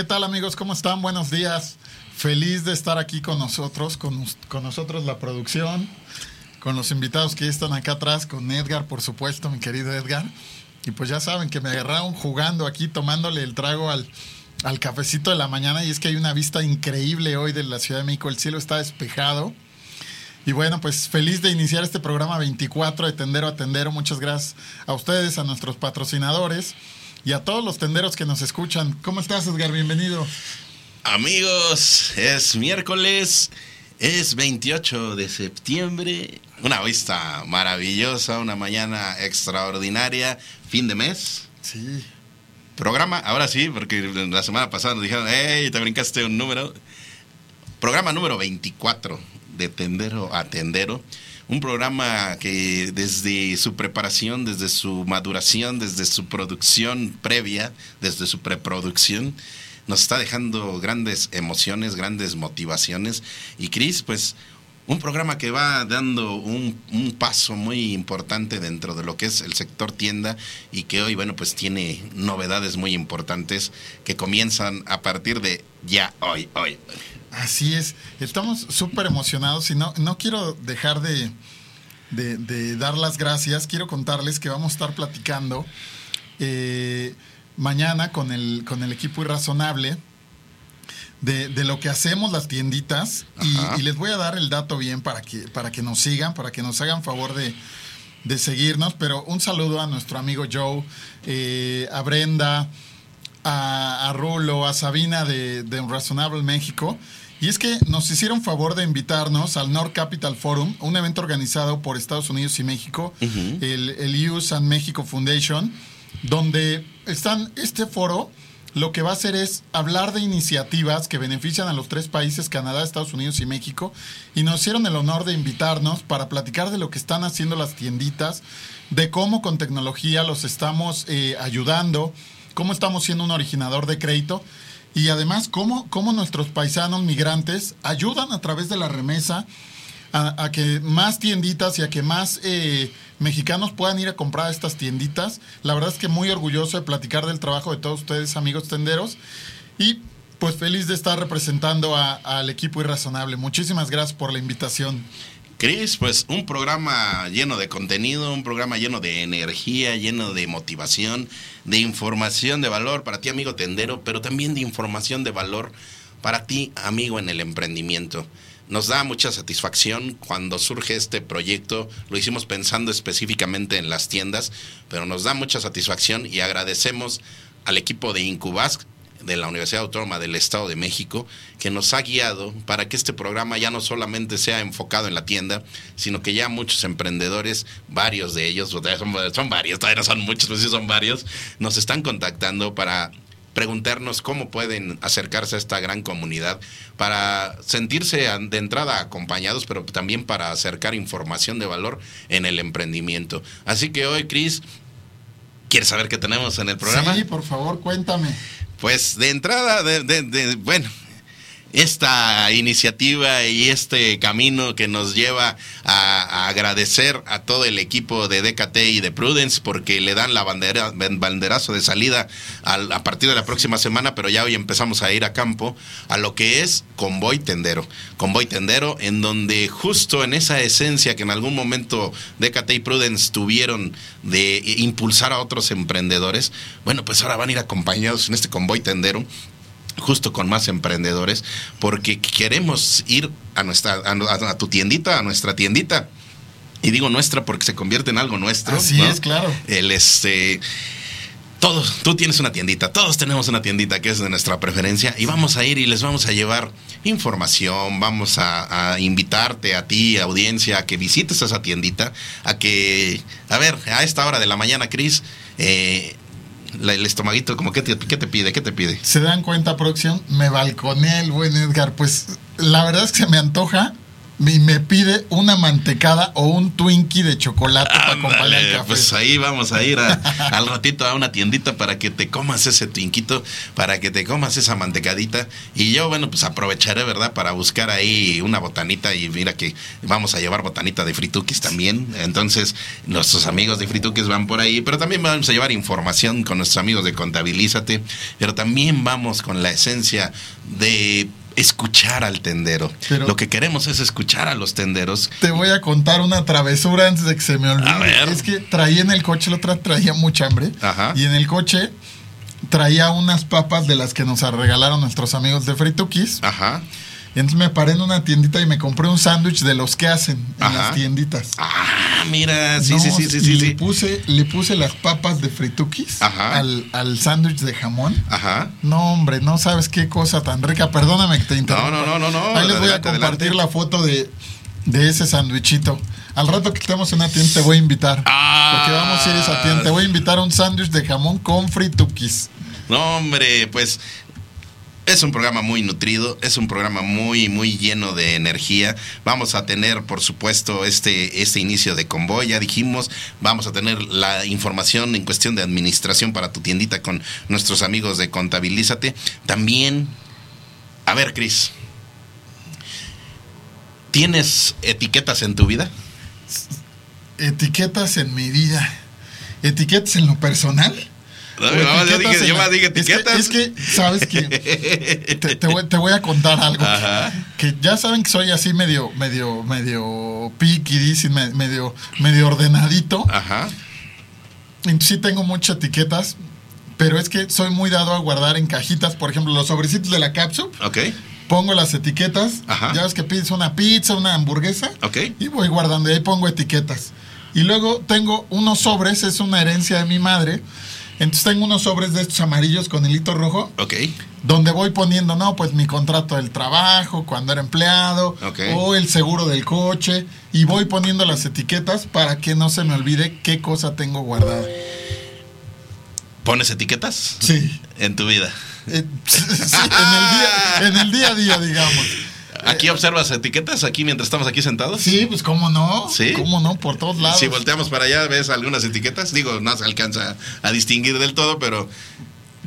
¿Qué tal amigos? ¿Cómo están? Buenos días. Feliz de estar aquí con nosotros, con, con, nosotros la producción, con los invitados que están acá atrás, con Edgar, por supuesto, mi querido Edgar. Y pues ya saben que me agarraron jugando aquí, tomándole el trago al, al cafecito de la mañana. Y es que hay una vista increíble hoy de la Ciudad de México. El cielo está despejado. Y bueno, pues feliz de iniciar este programa 24 de Tendero a Tendero. Muchas gracias a ustedes, a nuestros patrocinadores y a todos los tenderos que nos escuchan. ¿Cómo estás, Edgar? Bienvenido. Amigos, es miércoles, es 28 de septiembre, una vista maravillosa, una mañana extraordinaria, fin de mes. Sí. Programa, ahora sí, porque la semana pasada nos dijeron, hey, te brincaste un número. Programa número 24 de Tendero a Tendero un programa que desde su preparación, desde su maduración, desde su producción previa, desde su preproducción, nos está dejando grandes emociones, grandes motivaciones. Y Cris, pues un programa que va dando un, un, paso muy importante dentro de lo que es el sector tienda y que hoy, bueno, pues tiene novedades muy importantes que comienzan a partir de ya, hoy, hoy. Así es, estamos súper emocionados y no, no quiero dejar de, de, de, dar las gracias. Quiero contarles que vamos a estar platicando eh, mañana con el, con el equipo irrazonable. De, de, lo que hacemos las tienditas y, y, les voy a dar el dato bien para que, para que nos sigan, para que nos hagan favor de, de seguirnos, pero un saludo a nuestro amigo Joe, eh, a Brenda, a, a, Rulo, a Sabina de, de Razonable México. Y es que nos hicieron favor de invitarnos al North Capital Forum, un evento organizado por Estados Unidos y México, uh -huh. el, el US and Mexico Foundation, donde están este foro. Lo que va a hacer es hablar de iniciativas que benefician a los tres países, Canadá, Estados Unidos y México, y nos hicieron el honor de invitarnos para platicar de lo que están haciendo las tienditas, de cómo con tecnología los estamos eh, ayudando, cómo estamos siendo un originador de crédito y además cómo, cómo nuestros paisanos migrantes ayudan a través de la remesa a, que más tienditas y a que más eh, mexicanos puedan ir a comprar estas tienditas. La verdad es que muy orgulloso de platicar del trabajo de todos ustedes, amigos tenderos. Y pues feliz de estar representando al equipo irrazonable. Muchísimas gracias por la invitación. Cris, pues un programa lleno de contenido, un programa lleno de energía, lleno de motivación, de información de valor para ti, amigo tendero, pero también de información de valor para ti, amigo en el emprendimiento. Nos da mucha satisfacción cuando surge este proyecto, lo hicimos pensando específicamente en las tiendas, pero nos da mucha satisfacción y agradecemos al equipo de Incubask de la Universidad Autónoma del Estado de México, que nos ha guiado para que este programa ya no solamente sea enfocado en la tienda, sino que ya muchos emprendedores, varios de ellos, son, son varios, todavía no son muchos, pero sí son varios, nos están contactando para preguntarnos cómo pueden acercarse a esta gran comunidad para sentirse de entrada acompañados, pero también para acercar información de valor en el emprendimiento. Así que hoy, Cris, ¿quieres saber qué tenemos en el programa? Sí, por favor, cuéntame. Pues de entrada, de, de, de, bueno, esta iniciativa y este camino que nos lleva a, agradecer a todo el equipo de DKT y de Prudence porque le dan la bandera, banderazo de salida a, a, partir de la próxima semana, pero ya hoy empezamos a ir a campo a lo que es Convoy Tendero. Convoy Tendero, en donde justo en esa esencia que en algún momento DKT y Prudence tuvieron de impulsar a otros emprendedores, bueno, pues ahora van a ir acompañados en este Convoy Tendero justo con más emprendedores, porque queremos ir a, nuestra, a, tu tiendita, a nuestra tiendita. Y digo nuestra porque se convierte en algo nuestro. Así es, claro. El este todos, tú tienes una tiendita, todos tenemos una tiendita que es de nuestra preferencia y vamos a ir y les vamos a llevar información, vamos a, invitarte a ti, audiencia, a que visites esa tiendita, a que, a ver, a esta hora de la mañana, Cris, eh, el estomaguito, como ¿qué te, ¿qué te pide? ¿Qué te pide? ¿Se dan cuenta, producción? Me balconé el buen Edgar. Pues la verdad es que se me antoja y me pide una mantecada o un Twinkie de chocolate para acompañar el café. Pues ahí vamos a ir al ratito a una tiendita para que te comas ese Twinquito, para que te comas esa mantecadita. Y yo, bueno, pues aprovecharé, ¿verdad?, para buscar ahí una botanita. Y mira que vamos a llevar botanita de Fritukis también. Entonces, nuestros amigos de Fritukis van por ahí, pero también vamos a llevar información con nuestros amigos de Contabilízate. Pero también vamos con la esencia de escuchar al tendero. Lo que queremos es escuchar a los tenderos. Te voy a contar una travesura antes de que se me olvide. Es que traía en el coche, la otra traía mucha hambre. Y en el coche traía unas papas de las que nos regalaron nuestros amigos de Fritukis. Ajá. Y entonces me paré en una tiendita y me compré un sándwich de los que hacen en las tienditas. Ah, mira, sí, sí, sí, sí, sí. Le puse, le puse las papas de fritukis al, al sándwich de jamón. Ajá. No, hombre, no sabes qué cosa tan rica. Perdóname que te interrumpa. No, no, no, no. Ahí les voy a compartir la foto de, de ese sándwichito. Al rato que estemos en una tienda te voy a invitar. Ah. Porque vamos a ir a esa tienda. Te voy a invitar a un sándwich de jamón con fritukis. No, hombre, pues es un programa muy nutrido, es un programa muy, muy lleno de energía. Vamos a tener, por supuesto, este, este inicio de convoy. Ya dijimos, vamos a tener la información en cuestión de administración para tu tiendita con nuestros amigos de Contabilízate. También, a ver, Cris, ¿tienes etiquetas en tu vida? Etiquetas en mi vida. ¿Etiquetas en lo personal? Yo, más dije etiquetas. Es que, sabes que te, voy, a contar algo. Que, ya saben que soy así medio, medio, medio picky, medio, medio ordenadito. Ajá. Sí tengo muchas etiquetas, pero es que soy muy dado a guardar en cajitas, por ejemplo, los sobrecitos de la cápsula. Ok. Pongo las etiquetas. Ya ves que pides una pizza, una hamburguesa. Ok. Y voy guardando y ahí pongo etiquetas. Y luego tengo unos sobres, es una herencia de mi madre entonces tengo unos sobres de estos amarillos con el hito rojo. Ok. Donde voy poniendo, no, pues mi contrato del trabajo, cuando era empleado, o el seguro del coche, y voy poniendo las etiquetas para que no se me olvide qué cosa tengo guardada. ¿Pones etiquetas? Sí. En tu vida. Eh, sí, en el día a día, digamos. ¿Aquí observas etiquetas aquí mientras estamos aquí sentados? Sí, pues cómo no. Sí. ¿Cómo no? Por todos lados. Si volteamos para allá, ves algunas etiquetas. Digo, no se alcanza a distinguir del todo, pero.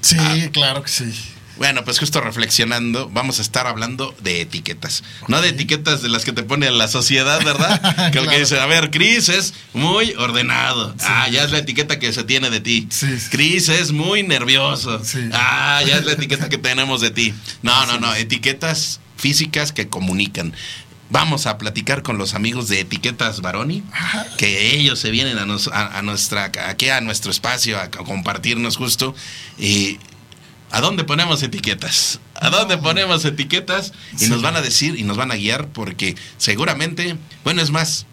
Sí, ah. claro que sí. Bueno, pues justo reflexionando, vamos a estar hablando de etiquetas. No de etiquetas de las que te pone la sociedad, ¿verdad? que el que dice, a ver, Cris es muy ordenado. Ah, ya es la etiqueta que se tiene de ti. Sí, Cris es muy nervioso. Ah, ya es la etiqueta que tenemos de ti. No, no, no, etiquetas físicas que comunican. Vamos a platicar con los amigos de Etiquetas Baroni, que ellos se vienen a, a, nuestra, aquí a nuestro espacio a, compartirnos justo. Y ¿A dónde ponemos etiquetas? ¿A dónde ponemos etiquetas? Y nos van a decir y nos van a guiar porque seguramente, bueno, es más,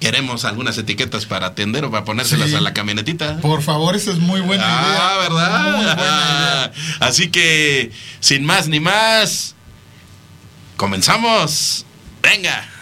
queremos algunas etiquetas para atender o para ponérselas a la camionetita. Por favor, eso es muy buena ah, idea. Ah, ¿verdad? Muy buena idea. Así que, sin más ni más, comenzamos. Venga.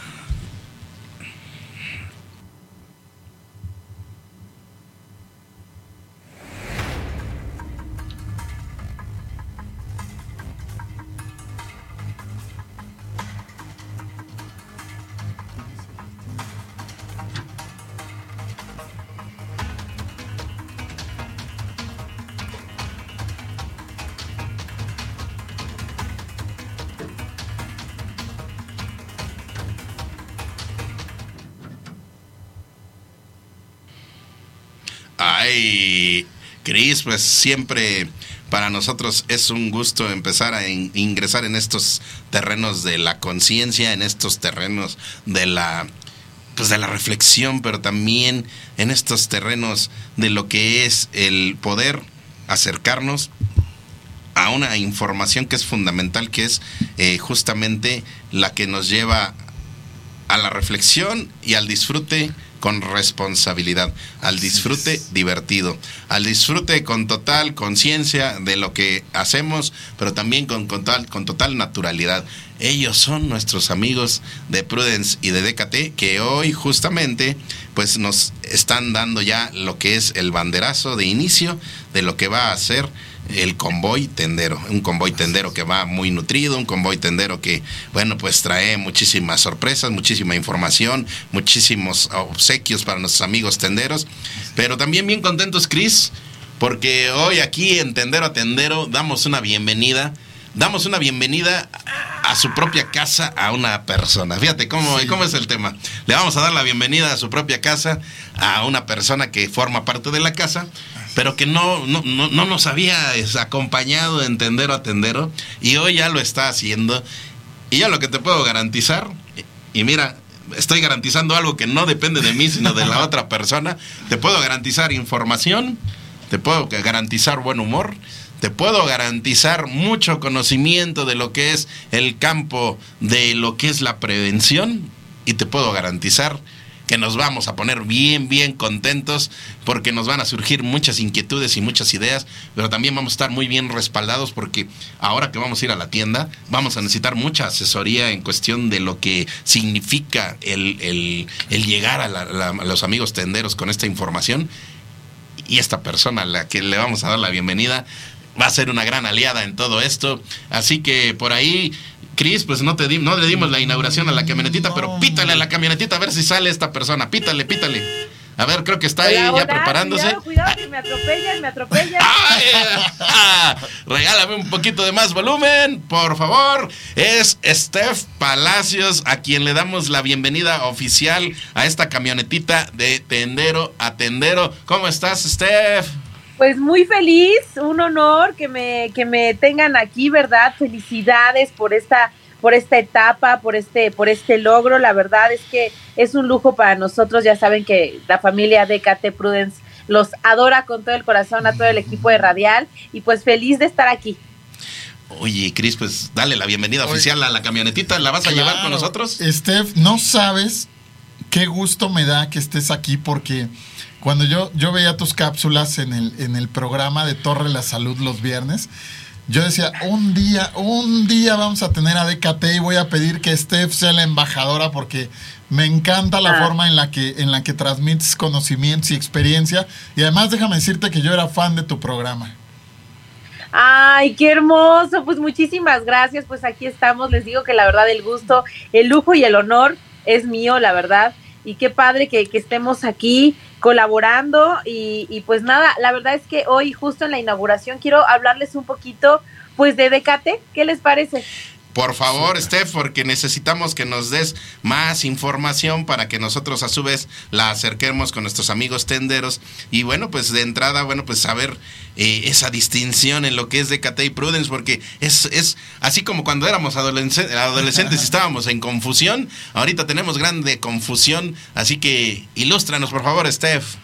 Ay, Cris, pues siempre para nosotros es un gusto empezar a ingresar en estos terrenos de la conciencia, en estos terrenos de la pues de la reflexión, pero también en estos terrenos de lo que es el poder acercarnos a a una información que es fundamental, que es eh, justamente la que nos lleva a la reflexión y al disfrute con responsabilidad, al disfrute divertido, al disfrute con total conciencia de lo que hacemos, pero también con, con, total, con total naturalidad. Ellos son nuestros amigos de Prudence y de DKT que hoy justamente pues nos están dando ya lo que es el banderazo de inicio de lo que va a ser el convoy tendero, un convoy tendero que va muy nutrido, un convoy tendero que, bueno, pues trae muchísimas sorpresas, muchísima información, muchísimos obsequios para nuestros amigos tenderos, pero también bien contentos, Cris, porque hoy aquí en Tendero a Tendero damos una bienvenida, damos una bienvenida a su propia casa a una persona. Fíjate cómo, cómo es el tema. Le vamos a dar la bienvenida a su propia casa a una persona que forma parte de la casa pero que no, no, no, nos había acompañado en tendero a tendero y hoy ya lo está haciendo. Y ya lo que te puedo garantizar, y mira, estoy garantizando algo que no depende de mí, sino de la otra persona, te puedo garantizar información, te puedo garantizar buen humor, te puedo garantizar mucho conocimiento de lo que es el campo de lo que es la prevención y te puedo garantizar que nos vamos a poner bien, bien contentos porque nos van a surgir muchas inquietudes y muchas ideas, pero también vamos a estar muy bien respaldados porque ahora que vamos a ir a la tienda, vamos a necesitar mucha asesoría en cuestión de lo que significa el, llegar a, los amigos tenderos con esta información. Y esta persona a la que le vamos a dar la bienvenida va a ser una gran aliada en todo esto. Así que por ahí Cris, pues no te di, no le dimos la inauguración a la camionetita, pero pítale a la camionetita a ver si sale esta persona. Pítale, pítale. A ver, creo que está ahí ya preparándose. Cuidado, cuidado, que me atropellan, me atropellan. regálame un poquito de más volumen, por favor. Es Steph Palacios, a quien le damos la bienvenida oficial a esta camionetita de tendero a tendero. ¿Cómo estás, Steph? Pues muy feliz, un honor que me, que me tengan aquí, ¿verdad? Felicidades por esta, por esta etapa, por este, por este logro. La verdad es que es un lujo para nosotros. Ya saben que la familia de KT Prudence los adora con todo el corazón a todo el equipo de Radial y pues feliz de estar aquí. Oye, Cris, pues dale la bienvenida oficial a la camionetita. ¿La vas a llevar con nosotros? Steph, no sabes qué gusto me da que estés aquí porque cuando yo, yo veía tus cápsulas en el, en el programa de Torre la Salud los viernes, yo decía, un día, un día vamos a tener a DKT y voy a pedir que Steph sea la embajadora porque me encanta la ah. forma en la, que, en la que transmites conocimientos y experiencia. Y además déjame decirte que yo era fan de tu programa. Ay, qué hermoso. Pues muchísimas gracias. Pues aquí estamos. Les digo que la verdad el gusto, el lujo y el honor es mío, la verdad. Y qué padre que, que estemos aquí colaborando y, pues nada, la verdad es que hoy justo en la inauguración quiero hablarles un poquito pues de Decate, ¿qué les parece? Por favor, Steph, porque necesitamos que nos des más información para que nosotros a su vez la acerquemos con nuestros amigos tenderos. Y bueno, pues de entrada, bueno, pues saber eh, esa distinción en lo que es de y Prudence, porque es, es así como cuando éramos adolescentes, estábamos en confusión, ahorita tenemos grande confusión, así que ilústranos, por favor, Steph.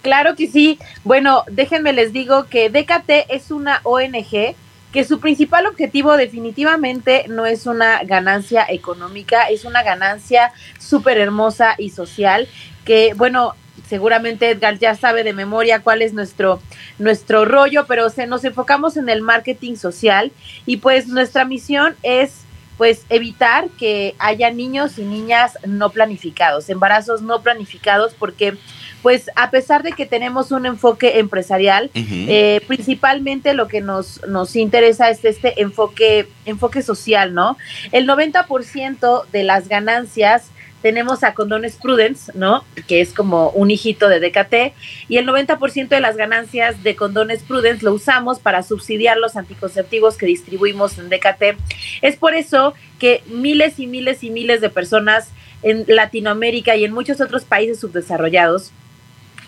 Claro que sí. Bueno, déjenme les digo que DKT es una ONG que su principal objetivo definitivamente no es una ganancia económica, es una ganancia súper hermosa y social, que bueno, seguramente Edgar ya sabe de memoria cuál es nuestro, nuestro rollo, pero se, nos enfocamos en el marketing social y pues nuestra misión es pues evitar que haya niños y niñas no planificados, embarazos no planificados, porque pues a pesar de que tenemos un enfoque empresarial, eh, principalmente lo que nos, nos interesa es este enfoque, enfoque social, ¿no? El 90% de las ganancias tenemos a Condones Prudence, ¿no? Que es como un hijito de DKT, y el 90% de las ganancias de Condones Prudence lo usamos para subsidiar los anticonceptivos que distribuimos en DKT. Es por eso que miles y miles y miles de personas en Latinoamérica y en muchos otros países subdesarrollados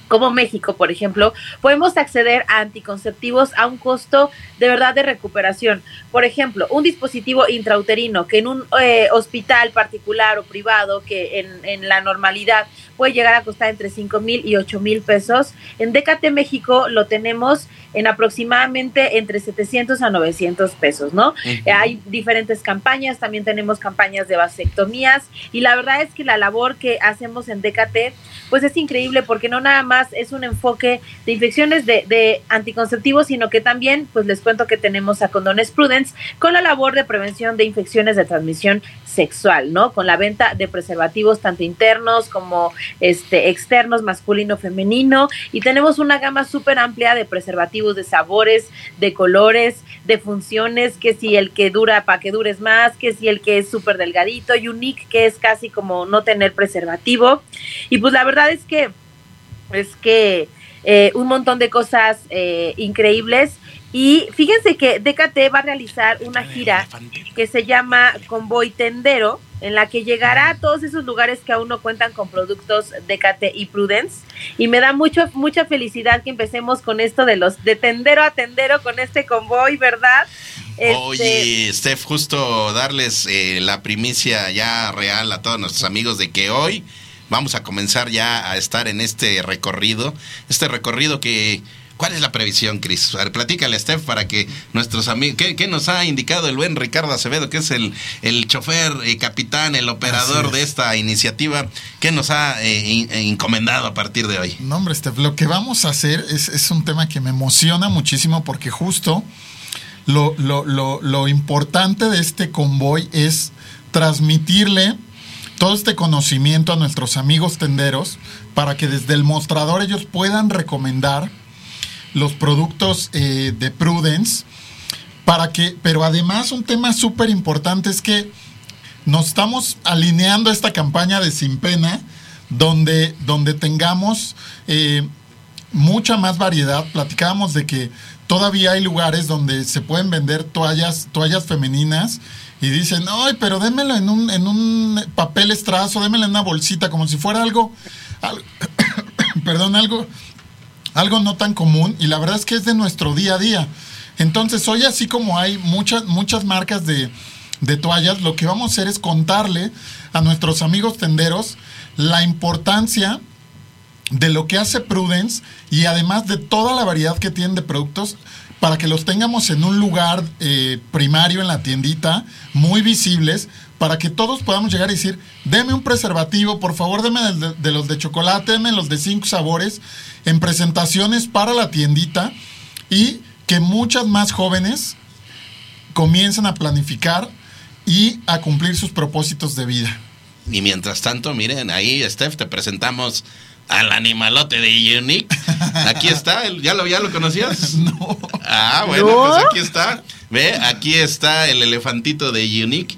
como México, por ejemplo, podemos acceder a anticonceptivos a un costo de verdad de recuperación. Por ejemplo, un dispositivo intrauterino que en un eh, hospital particular o privado, que en, en, la normalidad puede llegar a costar entre 5 mil y 8 mil pesos, en Décate México lo tenemos en aproximadamente entre 700 a 900 pesos, ¿no? Hay diferentes campañas, también tenemos campañas de vasectomías y la verdad es que la labor que hacemos en DKT pues es increíble porque no nada más es un enfoque de infecciones de, de anticonceptivos, sino que también pues les cuento que tenemos a Condones Prudence con la labor de prevención de infecciones de transmisión sexual, ¿no? Con la venta de preservativos tanto internos como este externos, masculino, femenino y tenemos una gama súper amplia de preservativos de sabores, de colores, de funciones, que si el que dura para que dures más, que si el que es súper delgadito, unique, que es casi como no tener preservativo. Y pues la verdad es que es que eh, un montón de cosas eh, increíbles y fíjense que DKT va a realizar una gira que se llama Convoy Tendero, en la que llegará a todos esos lugares que aún no cuentan con productos DKT y Prudence. Y me da mucho, mucha felicidad que empecemos con esto de los de tendero a tendero con este convoy, ¿verdad? Oye, este, Steph, justo darles eh, la primicia ya real a todos nuestros amigos de que hoy vamos a comenzar ya a estar en este recorrido, este recorrido que ¿Cuál es la previsión, Cris? Platícale, Steph, para que nuestros amigos. ¿qué, nos ha indicado el buen Ricardo Acevedo, que es el, el chofer, y capitán, el operador de esta iniciativa? ¿Qué nos ha eh, eh, encomendado a partir de hoy? No, hombre, Steph, lo que vamos a hacer es, es un tema que me emociona muchísimo porque justo lo, lo, lo, lo importante de este convoy es transmitirle todo este conocimiento a nuestros amigos tenderos para que desde el mostrador ellos puedan recomendar los productos eh, de Prudence, para que, pero además un tema súper importante es que nos estamos alineando esta campaña de Sin Pena, donde, donde tengamos eh, mucha más variedad. Platicábamos de que todavía hay lugares donde se pueden vender toallas, toallas femeninas y dicen, ay, pero démelo en un, en un papel estrazo, démelo en una bolsita, como si fuera algo, algo perdón, algo algo no tan común y la verdad es que es de nuestro día a día. Entonces, hoy así como hay muchas, muchas marcas de, toallas, lo que vamos a hacer es contarle a nuestros amigos tenderos la importancia de lo que hace Prudence y además de toda la variedad que tienen de productos para que los tengamos en un lugar eh, primario en la tiendita, muy visibles, para que todos podamos llegar y decir, deme un preservativo, por favor, deme de, los de chocolate, deme los de cinco sabores, en presentaciones para la tiendita y que muchas más jóvenes comiencen a planificar y a cumplir sus propósitos de vida. Y mientras tanto, miren, ahí, Steph, te presentamos al animalote de Unique. Aquí está, ¿ya lo, ya lo conocías? No. Ah, bueno, pues aquí está. Ve, aquí está el elefantito de Unique,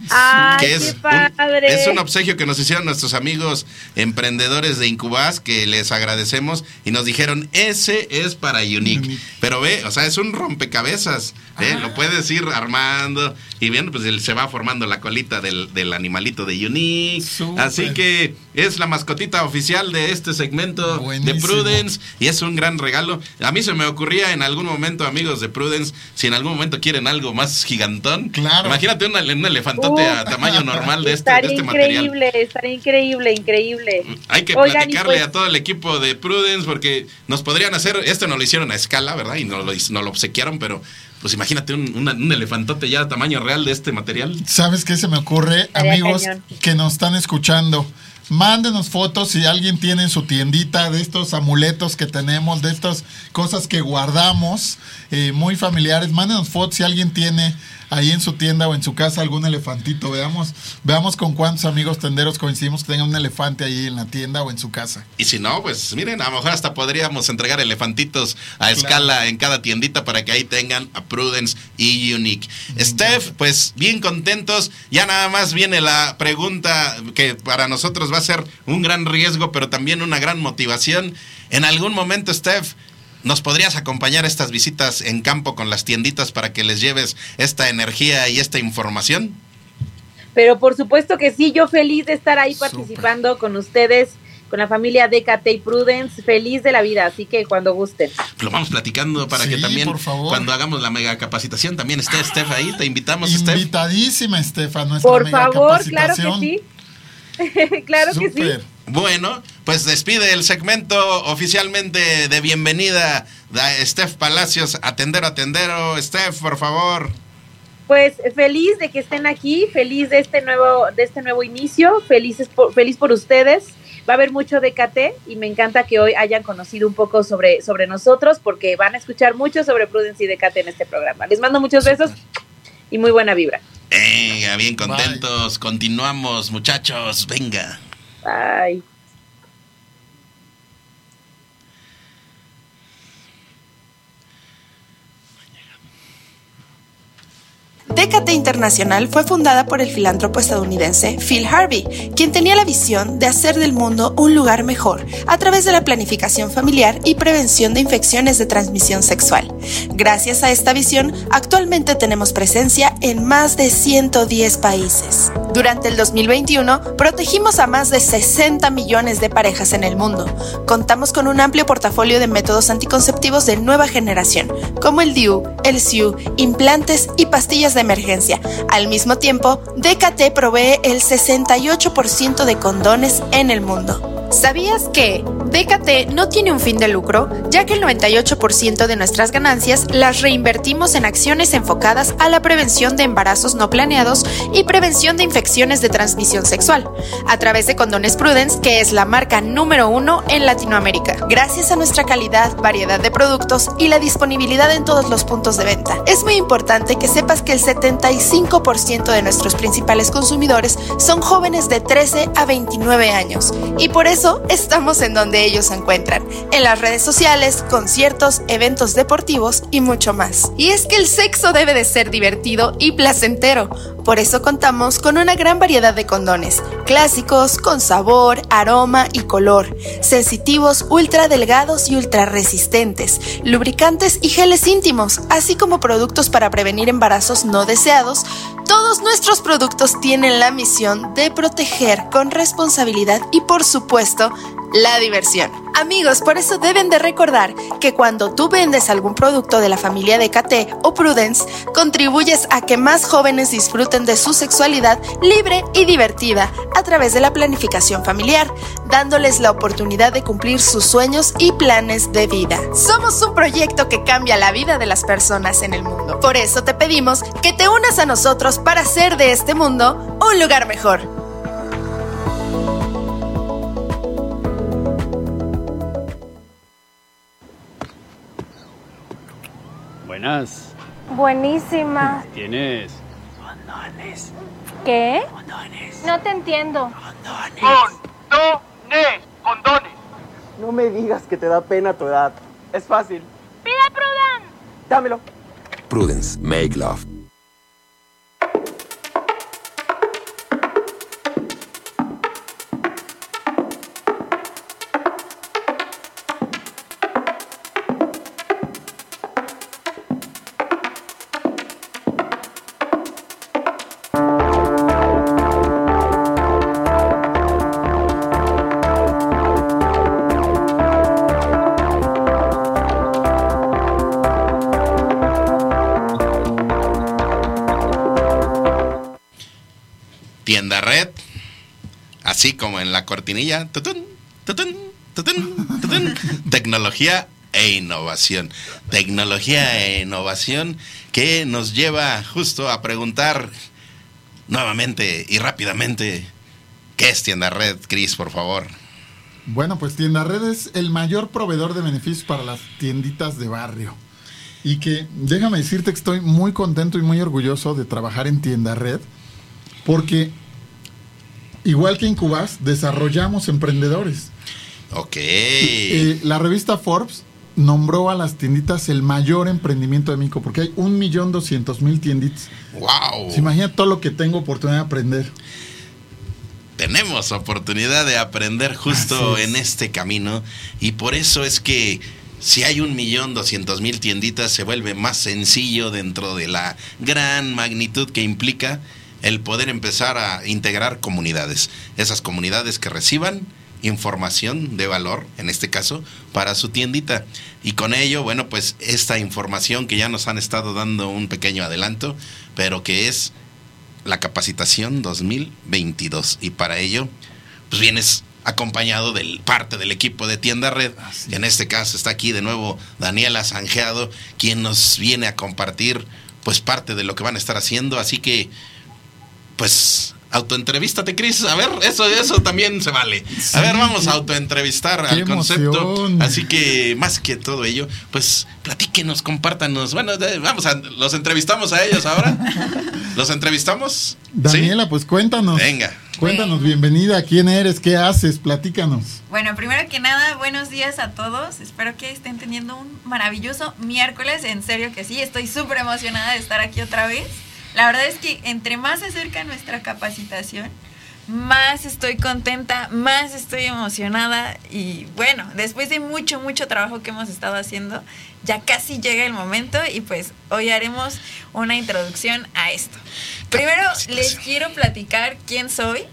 que es un, es un obsequio que nos hicieron nuestros amigos emprendedores de Incubas, que les agradecemos y nos dijeron, ese es para Unique. Pero ve, o sea, es un rompecabezas, ¿eh? lo puedes ir armando y bien, pues se va formando la colita del, animalito de Unique. Así que es la mascotita oficial de este segmento de Prudence y es un gran regalo. A mí se me ocurría en algún momento, amigos de Prudence, si en algún momento quieren algo más gigantón. Claro. Imagínate un, elefantote a tamaño normal de este, de este increíble, Estaría increíble, increíble. Hay que platicarle pues a todo el equipo de Prudence porque nos podrían hacer, esto no lo hicieron a escala, ¿verdad? Y no lo, no lo obsequiaron, pero pues imagínate un, un, elefantote ya a tamaño real de este material. ¿Sabes qué se me ocurre, amigos que nos están escuchando? Mándenos fotos si alguien tiene en su tiendita de estos amuletos que tenemos, de estas cosas que guardamos, eh, muy familiares. Mándenos fotos si alguien tiene ahí en su tienda o en su casa algún elefantito. Veamos, veamos con cuántos amigos tenderos coincidimos que tengan un elefante ahí en la tienda o en su casa. Y si no, pues miren, a lo mejor hasta podríamos entregar elefantitos a escala en cada tiendita para que ahí tengan a Prudence y Unique. Steph, pues bien contentos. Ya nada más viene la pregunta que para nosotros va a ser un gran riesgo, pero también una gran motivación. En algún momento, Steph, ¿Nos podrías acompañar a estas visitas en campo con las tienditas para que les lleves esta energía y esta información? Pero por supuesto que sí, yo feliz de estar ahí participando con ustedes, con la familia DKT y Prudence, feliz de la vida, así que cuando gusten. Lo vamos platicando para que también cuando hagamos la mega capacitación también esté Steph ahí, te invitamos Invitadísima Steph a nuestra Por favor, claro que sí. claro que sí. Bueno, pues despide el segmento oficialmente de bienvenida de Steph Palacios, atendero, atendero. Steph, por favor. Pues feliz de que estén aquí, feliz de este nuevo, de este nuevo inicio, felices por, feliz por ustedes. Va a haber mucho DKT y me encanta que hoy hayan conocido un poco sobre, sobre nosotros porque van a escuchar mucho sobre Prudence y DKT en este programa. Les mando muchos besos y muy buena vibra. Venga, bien contentos. Continuamos, muchachos. Venga. Bye. DKT Internacional fue fundada por el filántropo estadounidense Phil Harvey, quien tenía la visión de hacer del mundo un lugar mejor a través de la planificación familiar y prevención de infecciones de transmisión sexual. Gracias a esta visión, actualmente tenemos presencia en más de 110 países. Durante el 2021, protegimos a más de 60 millones de parejas en el mundo. Contamos con un amplio portafolio de métodos anticonceptivos de nueva generación, como el DIU, el SIU, implantes y pastillas de emergencia. Al mismo tiempo, DKT provee el 68% de condones en el mundo. ¿Sabías que DKT no tiene un fin de lucro, ya que el 98% de nuestras ganancias las reinvertimos en acciones enfocadas a la prevención de embarazos no planeados y prevención de infecciones de transmisión sexual, a través de Condones Prudence, que es la marca número uno en Latinoamérica, gracias a nuestra calidad, variedad de productos y la disponibilidad en todos los puntos de venta. Es muy importante que sepas que el 75% de nuestros principales consumidores son jóvenes de 13 a 29 años, y por estamos en donde ellos se encuentran, en las redes sociales, conciertos, eventos deportivos y mucho más. Y es que el sexo debe de ser divertido y placentero. Por eso contamos con una gran variedad de condones, clásicos, con sabor, aroma y color, sensitivos, ultra delgados y ultra resistentes, lubricantes y geles íntimos, así como productos para prevenir embarazos no deseados. Todos nuestros productos tienen la misión de proteger con responsabilidad y por supuesto la diversión. Amigos, por eso deben de recordar que cuando tú vendes algún producto de la familia de KT o Prudence, contribuyes a que más jóvenes disfruten de su sexualidad libre y divertida a través de la planificación familiar, dándoles la oportunidad de cumplir sus sueños y planes de vida. Somos un proyecto que cambia la vida de las personas en el mundo. Por eso te pedimos que te unas a nosotros para hacer de este mundo un lugar mejor. Buenas. Buenísima. ¿Tienes? Condones. ¿Qué? Condones. No te entiendo. Condones. Condones. Condones. No me digas que te da pena tu edad. Es fácil. ¡Pide Prudence! Dámelo. Prudence, make love. Tienda Red, así como en la cortinilla, tutun, tutun, tutun, tutun, tecnología e innovación. Tecnología e innovación que nos lleva justo a preguntar nuevamente y rápidamente, ¿qué es Tienda Red, Cris, por favor? Bueno, pues Tienda Red es el mayor proveedor de beneficios para las tienditas de barrio. Y que déjame decirte que estoy muy contento y muy orgulloso de trabajar en Tienda Red, porque igual que Incubas, desarrollamos emprendedores. Ok. Eh, la revista Forbes nombró a las tienditas el mayor emprendimiento de México, porque hay un millón doscientos mil tienditas. ¡Wow! Se imagina todo lo que tengo oportunidad de aprender. tenemos oportunidad de aprender justo es. en este camino y por eso es que si hay un millón doscientos mil tienditas se vuelve más sencillo dentro de la gran magnitud que implica el poder empezar a integrar comunidades. Esas comunidades que reciban información de valor, en este caso, para su tiendita. Y con ello, bueno, pues esta información que ya nos han estado dando un pequeño adelanto, pero que es la capacitación 2022. Y para ello, pues vienes acompañado de parte del equipo de Tienda Red. En este caso está aquí de nuevo Daniela Sanjeado, quien nos viene a compartir pues parte de lo que van a estar haciendo. Así que, pues, autoentrevístate, Cris. A ver, eso, eso también se vale. A ver, vamos a autoentrevistar al concepto. Así que, más que todo ello, pues platíquenos, compártanos. Bueno, vamos a, los entrevistamos a ellos ahora. ¿Los entrevistamos? Daniela, pues cuéntanos. Venga. Cuéntanos, bienvenida. ¿Quién eres? ¿Qué haces? Platícanos. Bueno, primero que nada, buenos días a todos. Espero que estén teniendo un maravilloso miércoles. En serio que sí, estoy súper emocionada de estar aquí otra vez. La verdad es que entre más se acerca nuestra capacitación, más estoy contenta, más estoy emocionada y bueno, después de mucho, mucho trabajo que hemos estado haciendo, ya casi llega el momento y pues hoy haremos una introducción a esto. Primero les quiero platicar quién soy.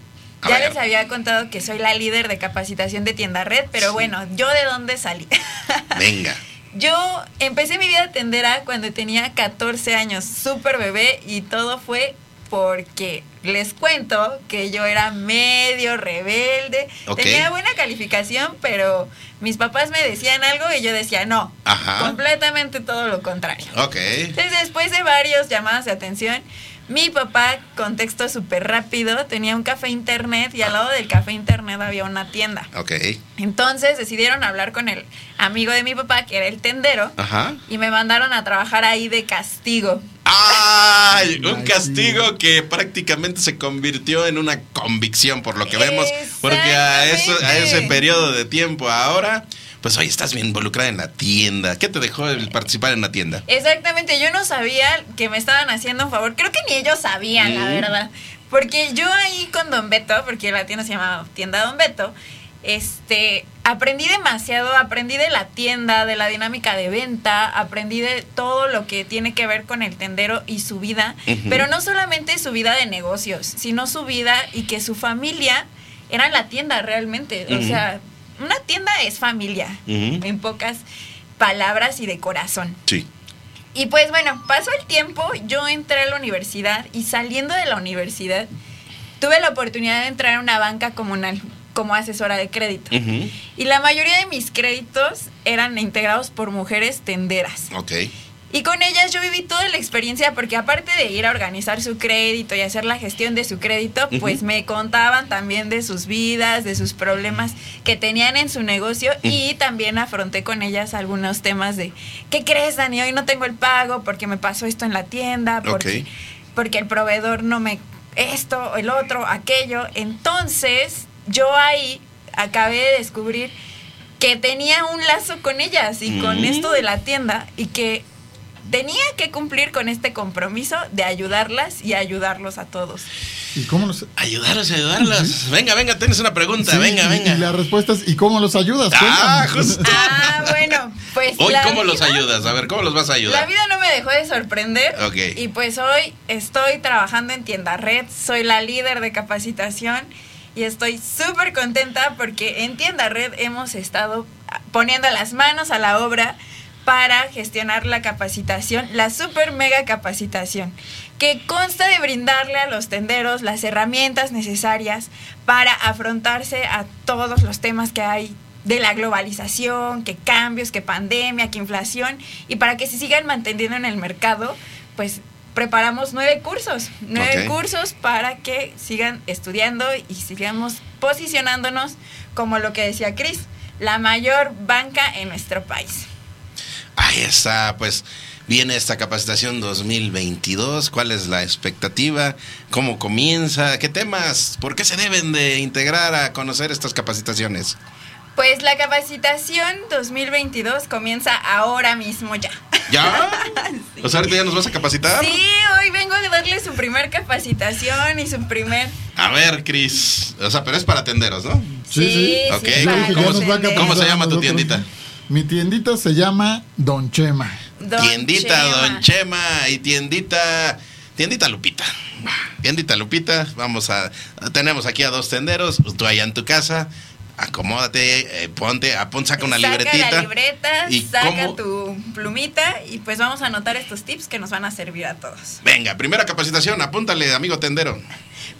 Ya les había contado que soy la líder de capacitación de tienda red, pero bueno, ¿yo de dónde salí? Venga. Yo empecé mi vida tendera cuando tenía 14 años, súper bebé, y todo fue porque les cuento que yo era medio rebelde, tenía buena calificación, pero mis papás me decían algo y yo decía no, Ajá. completamente todo lo contrario. Ok. Entonces, después de varios llamadas de atención, mi papá, contexto súper rápido, tenía un café internet y al lado del café internet había una tienda. Ok. Entonces decidieron hablar con el amigo de mi papá, que era el tendero, Ajá. y me mandaron a trabajar ahí de castigo. ¡Ay! Un castigo que prácticamente se convirtió en una convicción, por lo que vemos. Porque a, eso, a ese periodo de tiempo ahora, pues hoy estás bien involucrada en la tienda. ¿Qué te dejó el participar en la tienda? Exactamente, yo no sabía que me estaban haciendo un favor. Creo que ni ellos sabían, la Mm. verdad. Porque yo ahí con Don Beto, porque la tienda se llamaba Tienda Don Beto, este, aprendí demasiado, aprendí de la tienda, de la dinámica de venta, aprendí de todo lo que tiene que ver con el tendero y su vida, pero no solamente su vida de negocios, sino su vida y que su familia era la tienda realmente. O sea, una tienda es familia, en pocas palabras y de corazón. Sí. Y pues bueno, pasó el tiempo, yo entré a la universidad y saliendo de la universidad tuve la oportunidad de entrar a una banca comunal como asesora de crédito. Y la mayoría de mis créditos eran integrados por mujeres tenderas. Ok. Y con ellas yo viví toda la experiencia porque aparte de ir a organizar su crédito y hacer la gestión de su crédito, pues me contaban también de sus vidas, de sus problemas que tenían en su negocio y también afronté con ellas algunos temas de, ¿qué crees Dani? Hoy no tengo el pago porque me pasó esto en la tienda, porque, porque el proveedor no me... esto, el otro, aquello. Entonces yo ahí acabé de descubrir que tenía un lazo con ellas y con Mm. esto de la tienda y que tenía que cumplir con este compromiso de ayudarlas y ayudarlos a todos. ¿Y cómo los Ayudarlos, ayudarlos. Venga, venga, tienes una pregunta. Sí, venga, venga. Y la respuesta es ¿y cómo los ayudas? Ah, justo. Ah, bueno, pues Hoy, la ¿cómo los vida- ayudas? A ver, ¿cómo los vas a La ayudar? vida no me dejó de sorprender. Ok. Y pues hoy estoy trabajando en Tienda Red, soy la líder de capacitación y estoy súper contenta porque en Tienda Red hemos estado poniendo las manos a la obra para gestionar la capacitación, la super mega capacitación, que consta de brindarle a los tenderos las herramientas necesarias para afrontarse a todos los temas que hay de la globalización, que cambios, que pandemia, que inflación, y para que se sigan manteniendo en el mercado, pues preparamos nueve cursos, nueve cursos para que sigan estudiando y sigamos posicionándonos como lo que decía Cris, la mayor banca en nuestro país. Ahí está, pues viene esta capacitación 2022. ¿Cuál es la expectativa? ¿Cómo comienza? ¿Qué temas? ¿Por qué se deben de integrar a conocer estas capacitaciones? Pues la capacitación 2022 comienza ahora mismo ya. ¿Ya? O sea, ahorita ya nos vas a capacitar. Sí, hoy vengo a darle su primer capacitación y su primer... A ver, Cris. O sea, pero es para tenderos, ¿no? Sí, sí, Ok. sí, ¿Cómo, se, tenderos. cómo se llama tu Nosotros- tiendita? Mi tiendita se llama Don Chema. Don tiendita Chema. Don Chema y tiendita tiendita Lupita. Tiendita Lupita, vamos a tenemos aquí a dos tenderos, tú allá en tu casa. acomódate, eh, ponte, apon, saca una saca libretita. la libreta, ¿Y saca cómo? tu plumita y pues vamos a anotar estos tips que nos van a servir a todos. Venga, primera capacitación, apúntale, amigo tendero.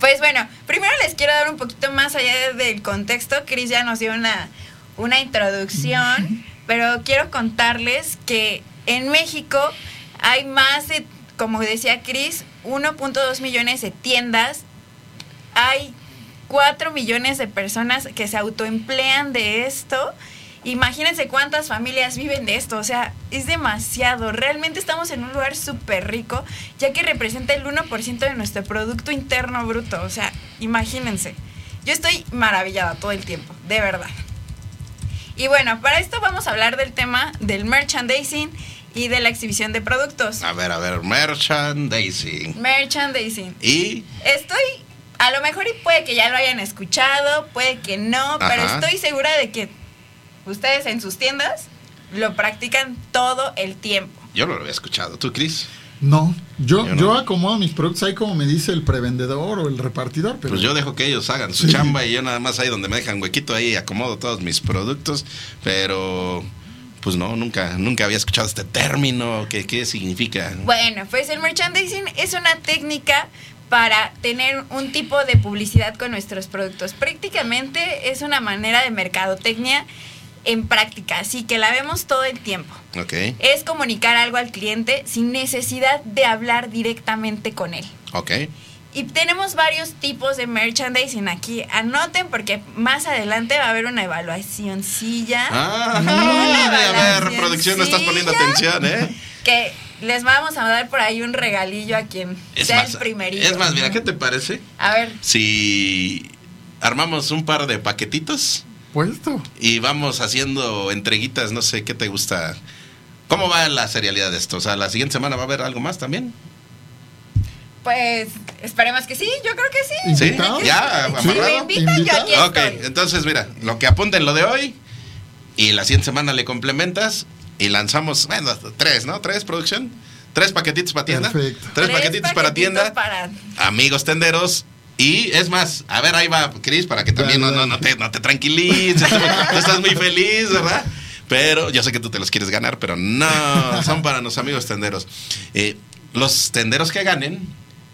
Pues bueno, primero les quiero dar un poquito más allá del contexto. Chris ya nos dio una, una introducción, pero quiero contarles que en México hay más de, como decía Chris, 1.2 millones de tiendas. Hay 4 millones de personas que se autoemplean de esto. Imagínense cuántas familias viven de esto, o sea, es demasiado. Realmente estamos en un lugar súper rico, ya que representa el 1% de nuestro Producto Interno Bruto, o sea, imagínense. Yo estoy maravillada todo el tiempo, de verdad. Y bueno, para esto vamos a hablar del tema del merchandising y de la exhibición de productos. A ver, a ver, merchandising. Merchandising. Y Estoy, a lo mejor y puede que ya lo hayan escuchado, puede que no, pero estoy segura de que ustedes en sus tiendas lo practican todo el tiempo. yo no lo había escuchado. ¿Tú, Cris? No, yo, Yo acomodo mis productos ahí como me dice el prevendedor o el repartidor, pero Pues yo dejo que ellos hagan su Sí. chamba y yo nada más ahí donde me dejan huequito ahí acomodo todos mis productos, pero pues no, nunca, nunca había escuchado este término. ¿Qué, qué significa? Bueno, pues el merchandising es una técnica para tener un tipo de publicidad con nuestros productos. Prácticamente es una manera de mercadotecnia en práctica, así que la vemos todo el tiempo. Ok, Es comunicar algo al cliente sin necesidad de hablar directamente con él. ok. Y tenemos varios tipos de merchandising aquí. Anoten porque más adelante va a haber una evaluacioncilla. Ah, Una a ver, producción, no estás poniendo atención, ¿eh? Que les vamos a dar por ahí un regalillo a quien Es sea más, el primerito. es más, mira, ¿qué te parece? A ver, Si armamos un par de paquetitos y vamos haciendo entreguitas, no sé, ¿qué te gusta? ¿Cómo va la serialidad de esto? O sea, la siguiente semana va a haber algo más también. pues esperemos que sí, yo creo que sí. ¿Sí? ¿Ya? Si me ¿Amarrado? invitan, yo aquí Ok, estoy. entonces mira, lo que apunten lo de hoy y la siguiente semana le complementas y lanzamos, bueno, tres, ¿no? Tres, producción. Tres paquetitos para tienda. Perfecto. Tres, paquetitos, para tienda. para- Amigos tenderos. Y es más, a ver, ahí va Cris para que también no, no, no te, no te tranquilices. tú, estás muy feliz, ¿verdad? Pero yo sé que tú te los quieres ganar, pero no, son para los amigos tenderos. Eh, los tenderos que ganen,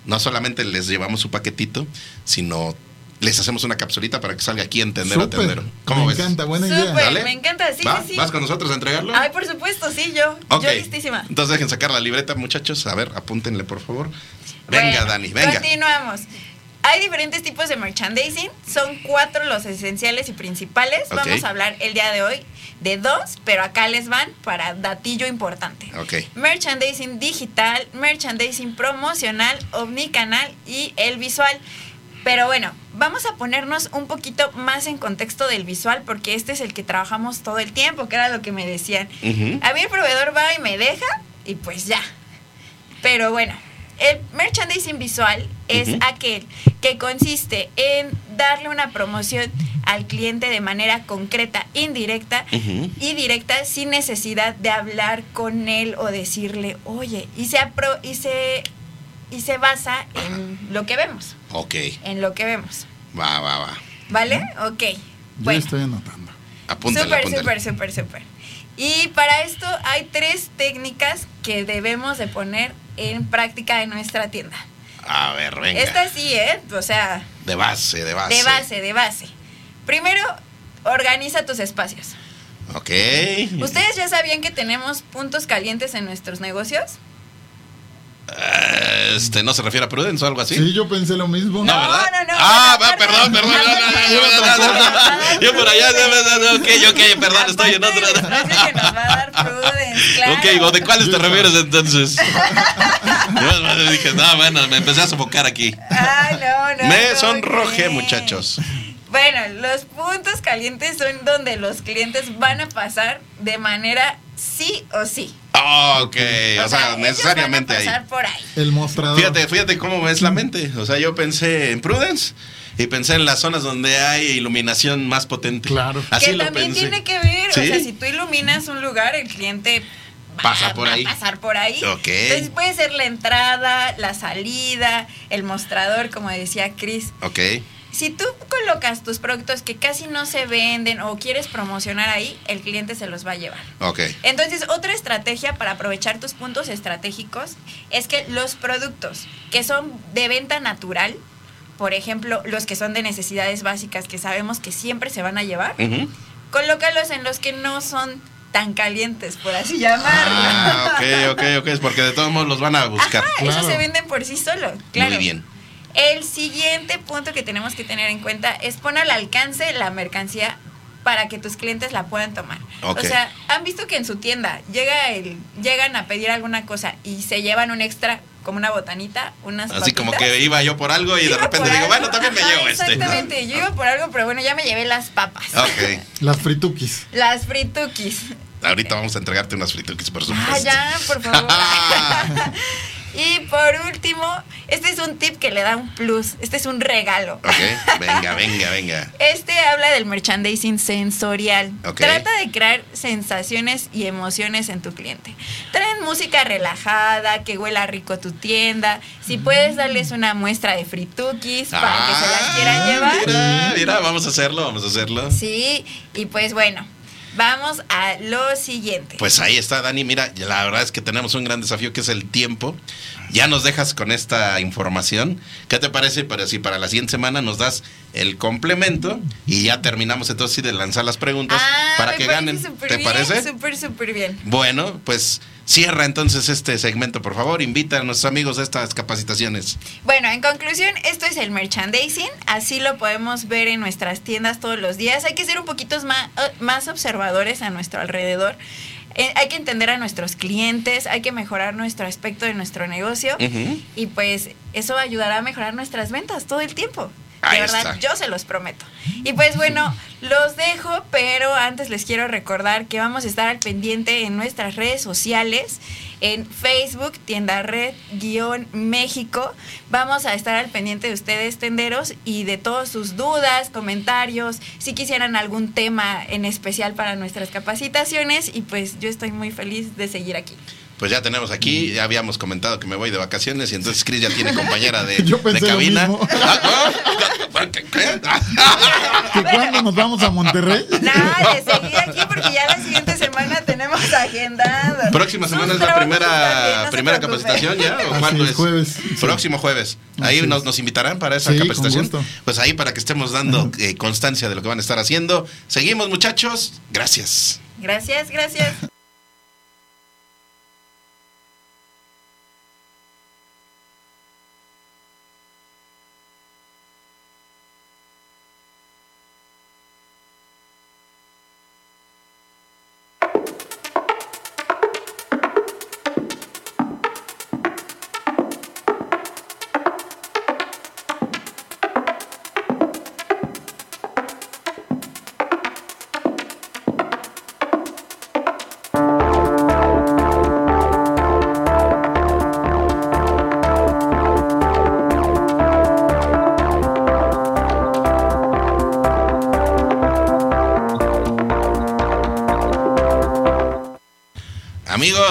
no solamente les llevamos su paquetito, sino les hacemos una capsulita para que salga aquí en tendero a Súper. tendero. ¿Cómo me ves? encanta, buena idea. Súper, Dale. me encanta, sí, ¿Va? sí. ¿Vas con nosotros a entregarlo? Ay, por supuesto, sí, yo. Ok. Yo listísima. Entonces dejen sacar la libreta, muchachos. A ver, apúntenle, por favor. Venga, Bueno, Dani, venga. Continuamos. Hay diferentes tipos de merchandising. Son cuatro los esenciales y principales. Vamos a hablar el día de hoy de dos, pero acá les van para datillo importante. Ok. Merchandising digital, merchandising promocional, omnicanal y el visual. Pero bueno, vamos a ponernos un poquito más en contexto del visual porque este es el que trabajamos todo el tiempo, que era lo que me decían. A mí el proveedor va y me deja y pues ya. Pero bueno, el merchandising visual es aquel que consiste en darle una promoción al cliente de manera concreta, indirecta y directa sin necesidad de hablar con él o decirle, oye, y se, apro- y se, y se basa en lo que vemos, Ok. en lo que vemos. Va, va, va. ¿Vale? Ok. Yo Bueno. estoy anotando. Apúntale, Súper, apúntale. súper, súper, súper. Y para esto hay tres técnicas que debemos de poner en práctica en nuestra tienda. A ver, venga. Esta sí, ¿eh? O sea, De base, de base. de base, de base. Primero, organiza tus espacios. Ok. ¿Ustedes ya sabían que tenemos puntos calientes en nuestros negocios? Este, no se refiere a Prudence o algo así. Sí, yo pensé lo mismo. No, no, no, no, Ah, va, perdón, perdón. Yo por allá. Ok, ok, perdón, estoy en otro. que nos va a dar Prudence. Ok, de cuáles te refieres entonces? Yo dije, no, bueno, me empecé a sofocar aquí. Ay, no, no. Me sonrojé, muchachos. Bueno, los puntos calientes son donde los clientes van a pasar de manera sí o sí. Ah, ok, o sea, ellos necesariamente van a ahí. por ahí. El mostrador. Fíjate, fíjate cómo es la mente. O sea, yo pensé en Prudence y pensé en las zonas donde hay iluminación más potente. Claro. Así que lo también pensé. tiene que ver, ¿Sí? o sea, si tú iluminas un lugar, el cliente va, Pasa por va ahí. a pasar por ahí. Ok. Entonces puede ser la entrada, la salida, el mostrador, como decía Chris. Ok. Si tú colocas tus productos que casi no se venden o quieres promocionar ahí, el cliente se los va a llevar. Ok. Entonces, otra estrategia para aprovechar tus puntos estratégicos es que los productos que son de venta natural, por ejemplo, los que son de necesidades básicas que sabemos que siempre se van a llevar, colócalos en los que no son tan calientes, por así llamarlo. Ah, ok, ok, ok. Es porque de todos modos los van a buscar. Ajá, esos se venden por sí solo, claro. Muy bien. El siguiente punto que tenemos que tener en cuenta es poner al alcance la mercancía para que tus clientes la puedan tomar. O sea, han visto que en su tienda llega el, llegan a pedir alguna cosa y se llevan un extra como una botanita, unas Así como que iba yo por algo y de repente digo, algo. bueno, también me Ajá, llevo este. Exactamente, yo iba por algo, pero bueno, ya me llevé las papas. Ok. Las fritukis. Las fritukis. Ahorita vamos a entregarte unas fritukis, por supuesto. Ah, ya, por favor. y por último, este es un tip que le da un plus. Este es un regalo. Ok, venga, venga, venga. Este habla del merchandising sensorial. Trata de crear sensaciones y emociones en tu cliente. Traen música relajada, que huela rico tu tienda. Si puedes darles una muestra de fritukis para que se las quieran llevar. Ah, Mira, mira, vamos a hacerlo, vamos a hacerlo. Sí, y pues bueno, vamos a lo siguiente. Pues ahí está, Dani. Mira, la verdad es que tenemos un gran desafío que es el tiempo. Ya nos dejas con esta información. ¿Qué te parece? Para si para la siguiente semana nos das el complemento y ya terminamos entonces de lanzar las preguntas Ah, para que ganen. ¿Te bien, parece? Súper, súper bien. Bueno, pues cierra entonces este segmento, por favor. Invita a nuestros amigos a estas capacitaciones. Bueno, en conclusión, esto es el merchandising. Así lo podemos ver en nuestras tiendas todos los días. Hay que ser un poquito más, más observadores a nuestro alrededor. Eh, hay que entender a nuestros clientes, hay que mejorar nuestro aspecto de nuestro negocio y pues eso ayudará a mejorar nuestras ventas todo el tiempo. Ahí de verdad, está. yo se los prometo. Y pues bueno, los dejo, pero antes les quiero recordar que vamos a estar al pendiente en nuestras redes sociales, en Facebook, tienda red guion México. Vamos a estar al pendiente de ustedes, tenderos, y de todas sus dudas, comentarios, si quisieran algún tema en especial para nuestras capacitaciones. Y pues yo estoy muy feliz de seguir aquí. Pues ya tenemos aquí, ya habíamos comentado que me voy de vacaciones y entonces Chris ya tiene compañera de, Yo de lo cabina. mismo. ¿qué? ¿Qué? ¿Que cuándo nos vamos a Monterrey? Nada, de seguir aquí porque ya la siguiente semana tenemos agendado. Próxima semana Sus es la primera, también, no se primera capacitación ya, ¿o Así cuándo es, es? jueves, sí. Próximo jueves. Ahí nos, invitarán para esa Sí, con capacitación. gusto. Pues ahí para que estemos dando eh, constancia de lo que van a estar haciendo. Seguimos muchachos. Gracias. Gracias, gracias.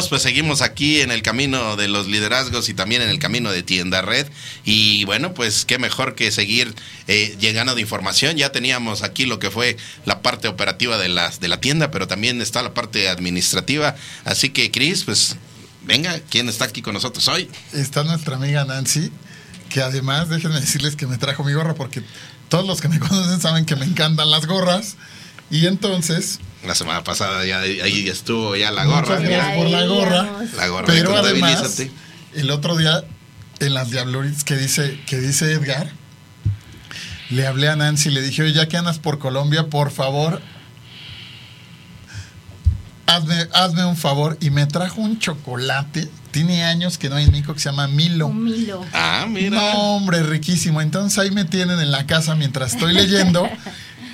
Pues seguimos aquí en el camino de los liderazgos y también en el camino de Tienda Red. Y bueno, pues qué mejor que seguir eh, llegando de información. Ya teníamos aquí lo que fue la parte operativa de, las, de la tienda, pero también está la parte administrativa. Así que, Cris, pues venga, ¿quién está aquí con nosotros hoy? Está nuestra amiga Nancy, que además, déjenme decirles que me trajo mi gorra porque todos los que me conocen saben que me encantan las gorras. Y entonces, La semana pasada ya ahí estuvo ya la gorra. muchas gracias por la gorra. La gorra Pero además, el otro día, en las Diabluritas que dice, que dice Edgar, le hablé a Nancy y le dije, oye, ya que andas por Colombia, por favor, hazme, hazme un favor. Y me trajo un chocolate. Tiene años que no hay en México que se llama Milo. Un Milo. Ah, mira. No, hombre, riquísimo. Entonces ahí me tienen en la casa mientras estoy leyendo.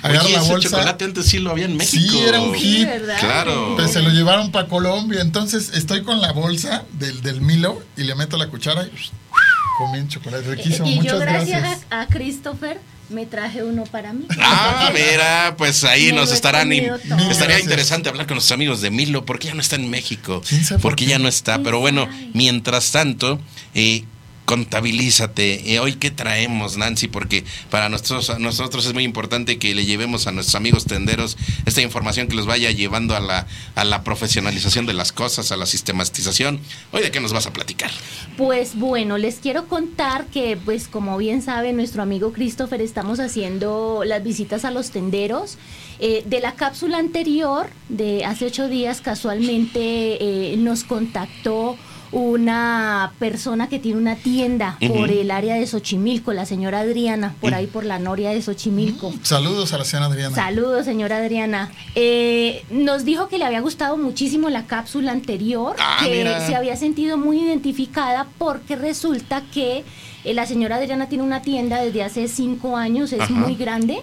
Agarro Oye, la ese bolsa. chocolate antes sí lo había en México. Sí, era un hit. ¿verdad? Claro. Pues se lo llevaron para Colombia. Entonces estoy con la bolsa del, del Milo y le meto la cuchara y comí un chocolate riquísimo. y yo Muchas gracias, gracias. A, a Christopher me traje uno para mí. Ah, mira, pues ahí Me nos estarán. in-. Estaría Gracias. interesante hablar con nuestros amigos de Milo, porque ya no está en México. ¿Quién sabe por Porque qué? ya no está. ¿Quién Pero bueno, mientras tanto, eh, contabilízate. Eh, hoy qué traemos, Nancy, porque para nosotros, nosotros es muy importante que le llevemos a nuestros amigos tenderos esta información que los vaya llevando a la, a la profesionalización de las cosas, a la sistematización. Hoy de qué nos vas a platicar. Pues bueno, les quiero contar que, pues como bien sabe nuestro amigo Christopher, estamos haciendo las visitas a los tenderos. Eh, de la cápsula anterior, de hace ocho días, casualmente eh, nos contactó una persona que tiene una tienda por el área de Xochimilco, la señora Adriana, por ahí por la noria de Xochimilco. Saludos a la señora Adriana. Saludos, señora Adriana. Eh, nos dijo que le había gustado muchísimo la cápsula anterior, Ah, que mira. se había sentido muy identificada porque resulta que eh, la señora Adriana tiene una tienda desde hace cinco años, es Ajá. muy grande.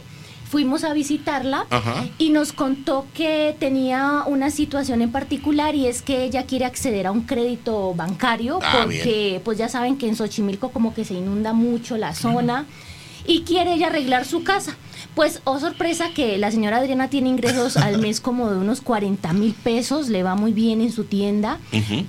Fuimos a visitarla Ajá. y nos contó que tenía una situación en particular y es que ella quiere acceder a un crédito bancario Ah, porque pues ya saben que en Xochimilco como que se inunda mucho la zona y quiere ella arreglar su casa. Pues, oh sorpresa que la señora Adriana tiene ingresos al mes como de unos 40 mil pesos, le va muy bien en su tienda,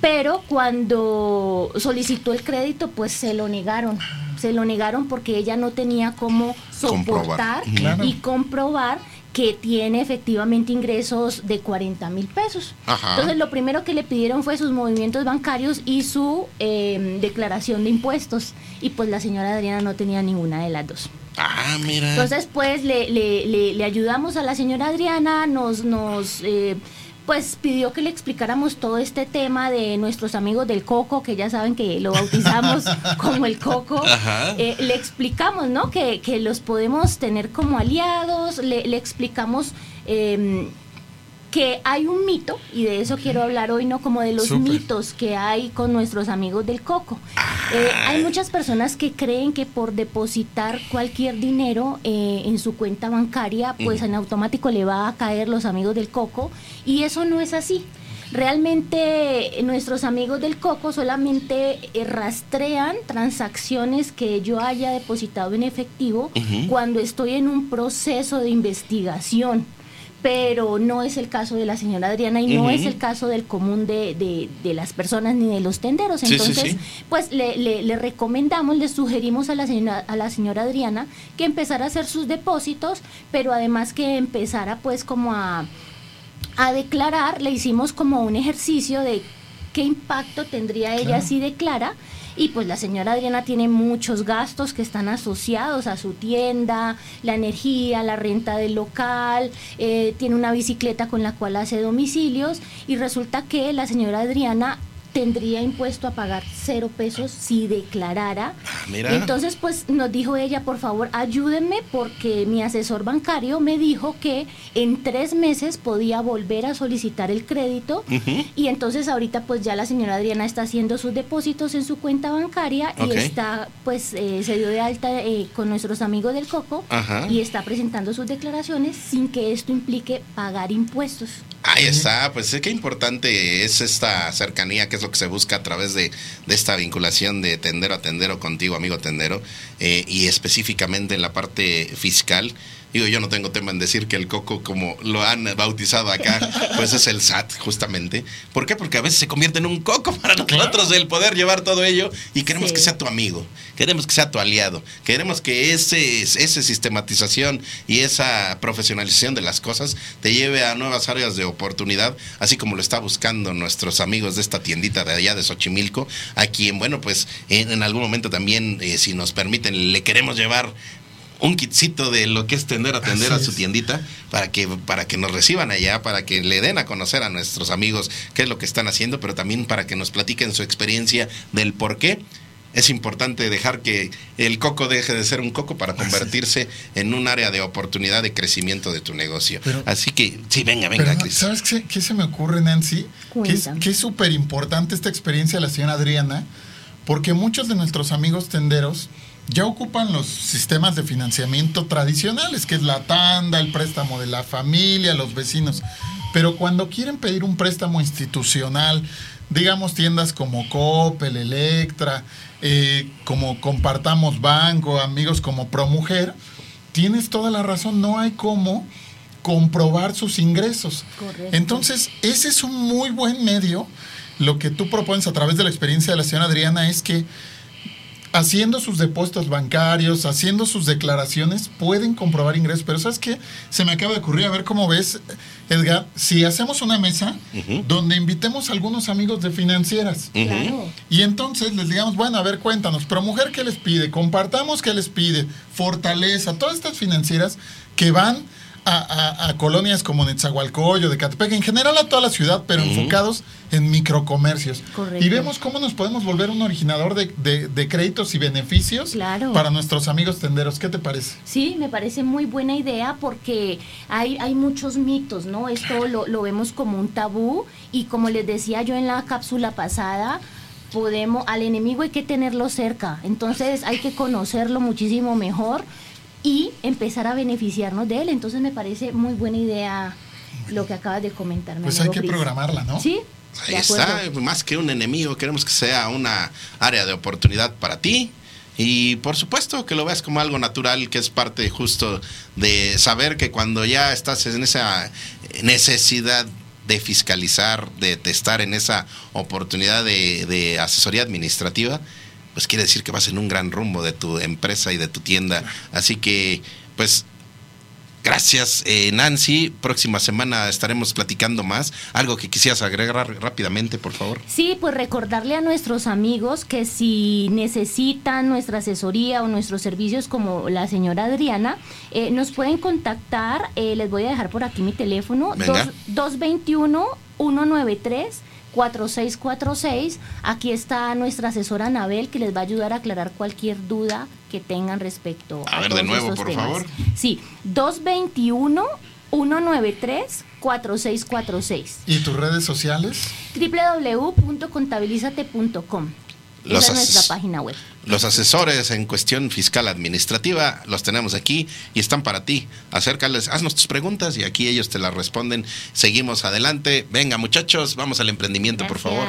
pero cuando solicitó el crédito, pues se lo negaron. Se lo negaron porque ella no tenía cómo soportar. Claro. y comprobar que tiene efectivamente ingresos de 40 mil pesos. Ajá. Entonces lo primero que le pidieron fue sus movimientos bancarios y su eh, declaración de impuestos. Y pues la señora Adriana no tenía ninguna de las dos. Ah, mira. Entonces, pues le, le, le, le ayudamos a la señora Adriana, nos, nos eh, pues pidió que le explicáramos todo este tema de nuestros amigos del coco, que ya saben que lo bautizamos como el coco. Eh, le explicamos, ¿no? Que, que los podemos tener como aliados, le, le explicamos eh, que hay un mito, y de eso quiero hablar hoy, ¿no? Como de los mitos que hay con nuestros amigos del coco. Eh, hay muchas personas que creen que por depositar cualquier dinero eh, en su cuenta bancaria, pues en automático le va a caer los amigos del coco, y eso no es así. Realmente nuestros amigos del coco solamente eh, rastrean transacciones que yo haya depositado en efectivo cuando estoy en un proceso de investigación. Pero no es el caso de la señora Adriana y no es el caso del común de, de- de las personas ni de los tenderos. Sí, sí, Entonces, sí. pues le, le- le recomendamos, le sugerimos a la, señora, a la señora Adriana que empezara a hacer sus depósitos, pero además que empezara pues como a, a declarar, le hicimos como un ejercicio de qué impacto tendría ella Claro. si declara. Y pues la señora Adriana tiene muchos gastos que están asociados a su tienda, la energía, la renta del local, eh, tiene una bicicleta con la cual hace domicilios. Y resulta que la señora Adriana tendría impuesto a pagar cero pesos si declarara. mira. Entonces, pues nos dijo ella, por favor, ayúdenme porque mi asesor bancario me dijo que en tres meses podía volver a solicitar el crédito y entonces ahorita pues ya la señora Adriana está haciendo sus depósitos en su cuenta bancaria y está pues eh, se dio de alta eh, con nuestros amigos del Coco Ajá. y está presentando sus declaraciones sin que esto implique pagar impuestos. Ahí está, pues qué importante es esta cercanía, que es lo que se busca a través de, de esta vinculación de tendero a tendero contigo, amigo tendero, eh, y específicamente en la parte fiscal. Digo, yo no tengo tema en decir que el coco, como lo han bautizado acá, pues es el SAT, justamente. ¿Por qué? Porque a veces se convierte en un coco para nosotros el poder llevar todo ello y queremos Sí. que sea tu amigo, queremos que sea tu aliado, queremos que ese, esa sistematización y esa profesionalización de las cosas te lleve a nuevas áreas de oportunidad, así como lo está buscando nuestros amigos de esta tiendita de allá de Xochimilco, a quien, bueno, pues en, en algún momento también, eh, si nos permiten, le queremos llevar un kitcito de lo que es tender a tender Así a su es. tiendita para que para que nos reciban allá, para que le den a conocer a nuestros amigos qué es lo que están haciendo, pero también para que nos platiquen su experiencia del por qué es importante dejar que el coco deje de ser un coco para convertirse en un área de oportunidad de crecimiento de tu negocio. Pero- Así que, sí, venga, venga, Pero, Cris. ¿sabes qué, qué se me ocurre, Nancy? Cuéntame. que es súper importante esta experiencia de la señora Adriana, porque muchos de nuestros amigos tenderos ya ocupan los sistemas de financiamiento tradicionales, que es la tanda, el préstamo de la familia, los vecinos. Pero cuando quieren pedir un préstamo institucional, digamos tiendas como Coppel, Electra, eh, como Compartamos Banco, amigos como Promujer, tienes toda la razón, no hay cómo comprobar sus ingresos. Correcto. Entonces, ese es un muy buen medio. Lo que tú propones a través de la experiencia de la señora Adriana es que haciendo sus depósitos bancarios, haciendo sus declaraciones, pueden comprobar ingresos. Pero ¿sabes qué? Se me acaba de ocurrir, a ver cómo ves, Edgar, si hacemos una mesa donde invitemos a algunos amigos de financieras. Claro. Y entonces les digamos, bueno, a ver, cuéntanos, pero mujer, ¿qué les pide? Compartamos qué les pide, fortaleza, todas estas financieras que van a, a- a colonias como Netzahualcoyo, de Catepec, en general a toda la ciudad, pero enfocados en microcomercios. Correcto. Y vemos cómo nos podemos volver un originador de, de- de créditos y beneficios Claro. para nuestros amigos tenderos. ¿Qué te parece? Sí, me parece muy buena idea porque hay, hay muchos mitos, ¿no? Esto lo, lo vemos como un tabú y como les decía yo en la cápsula pasada, podemos, al enemigo hay que tenerlo cerca, entonces hay que conocerlo muchísimo mejor y empezar a beneficiarnos de él. Entonces me parece muy buena idea lo que acabas de comentar. Pues hay que Chris. programarla, ¿no? Sí. Ahí está, más que un enemigo, queremos que sea una área de oportunidad para ti. Y por supuesto que lo veas como algo natural, que es parte justo de saber que cuando ya estás en esa necesidad de fiscalizar, de, de estar en esa oportunidad de, de asesoría administrativa, pues quiere decir que vas en un gran rumbo de tu empresa y de tu tienda. Así que, pues, Gracias, eh, Nancy. Próxima semana estaremos platicando más. Algo que quisieras agregar rápidamente, por favor. Sí, pues recordarle a nuestros amigos que si necesitan nuestra asesoría o nuestros servicios como la señora Adriana, eh, nos pueden contactar. eh, les voy a dejar por aquí mi teléfono. Venga. dos- 221-193. 4646. Aquí está nuestra asesora Anabel que les va a ayudar a aclarar cualquier duda que tengan respecto A a, ver, de todos nuevo, estos por temas. favor. Sí, 221 193 4646 ¿Y tus redes sociales? www.contabilizate.com. Los Esa es ases- nuestra página web. Los asesores en cuestión fiscal administrativa los tenemos aquí y están para ti. Acércales, haznos tus preguntas y aquí ellos te las responden. Seguimos adelante. Venga, muchachos, vamos al emprendimiento, por favor.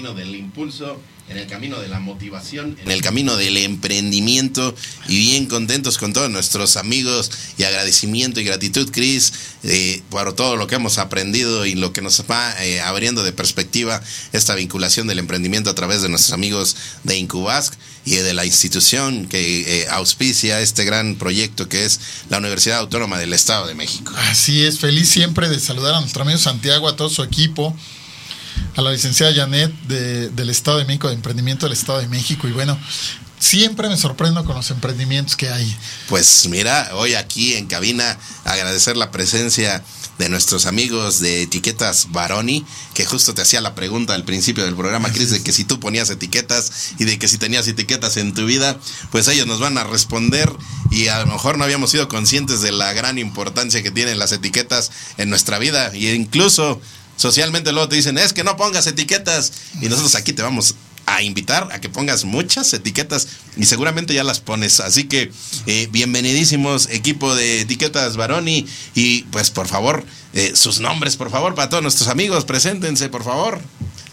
Camino del impulso, en el camino de la motivación, en el camino del emprendimiento y bien contentos con todos nuestros amigos y agradecimiento y gratitud, Cris, eh, por todo lo que hemos aprendido y lo que nos va eh, abriendo de perspectiva esta vinculación del emprendimiento a través de nuestros amigos de Incubask y de la institución que eh, auspicia este gran proyecto que es la Universidad Autónoma del Estado de México. Así es, feliz siempre de saludar a nuestro amigo Santiago, a todo su equipo, a la licenciada Janet de- del Estado de México, de Emprendimiento del Estado de México. Y bueno, siempre me sorprendo con los emprendimientos que hay. Pues mira, hoy aquí en cabina agradecer la presencia de nuestros amigos de etiquetas Baroni, que justo te hacía la pregunta al principio del programa, Cris, de que si tú ponías etiquetas y de que si tenías etiquetas en tu vida, pues ellos nos van a responder y a lo mejor no habíamos sido conscientes de la gran importancia que tienen las etiquetas en nuestra vida y incluso socialmente luego te dicen, es que no pongas etiquetas y nosotros aquí te vamos a invitar a que pongas muchas etiquetas y seguramente ya las pones. Así que eh, bienvenidísimos equipo de etiquetas Baroni y pues por favor eh, sus nombres por favor para todos nuestros amigos preséntense por favor.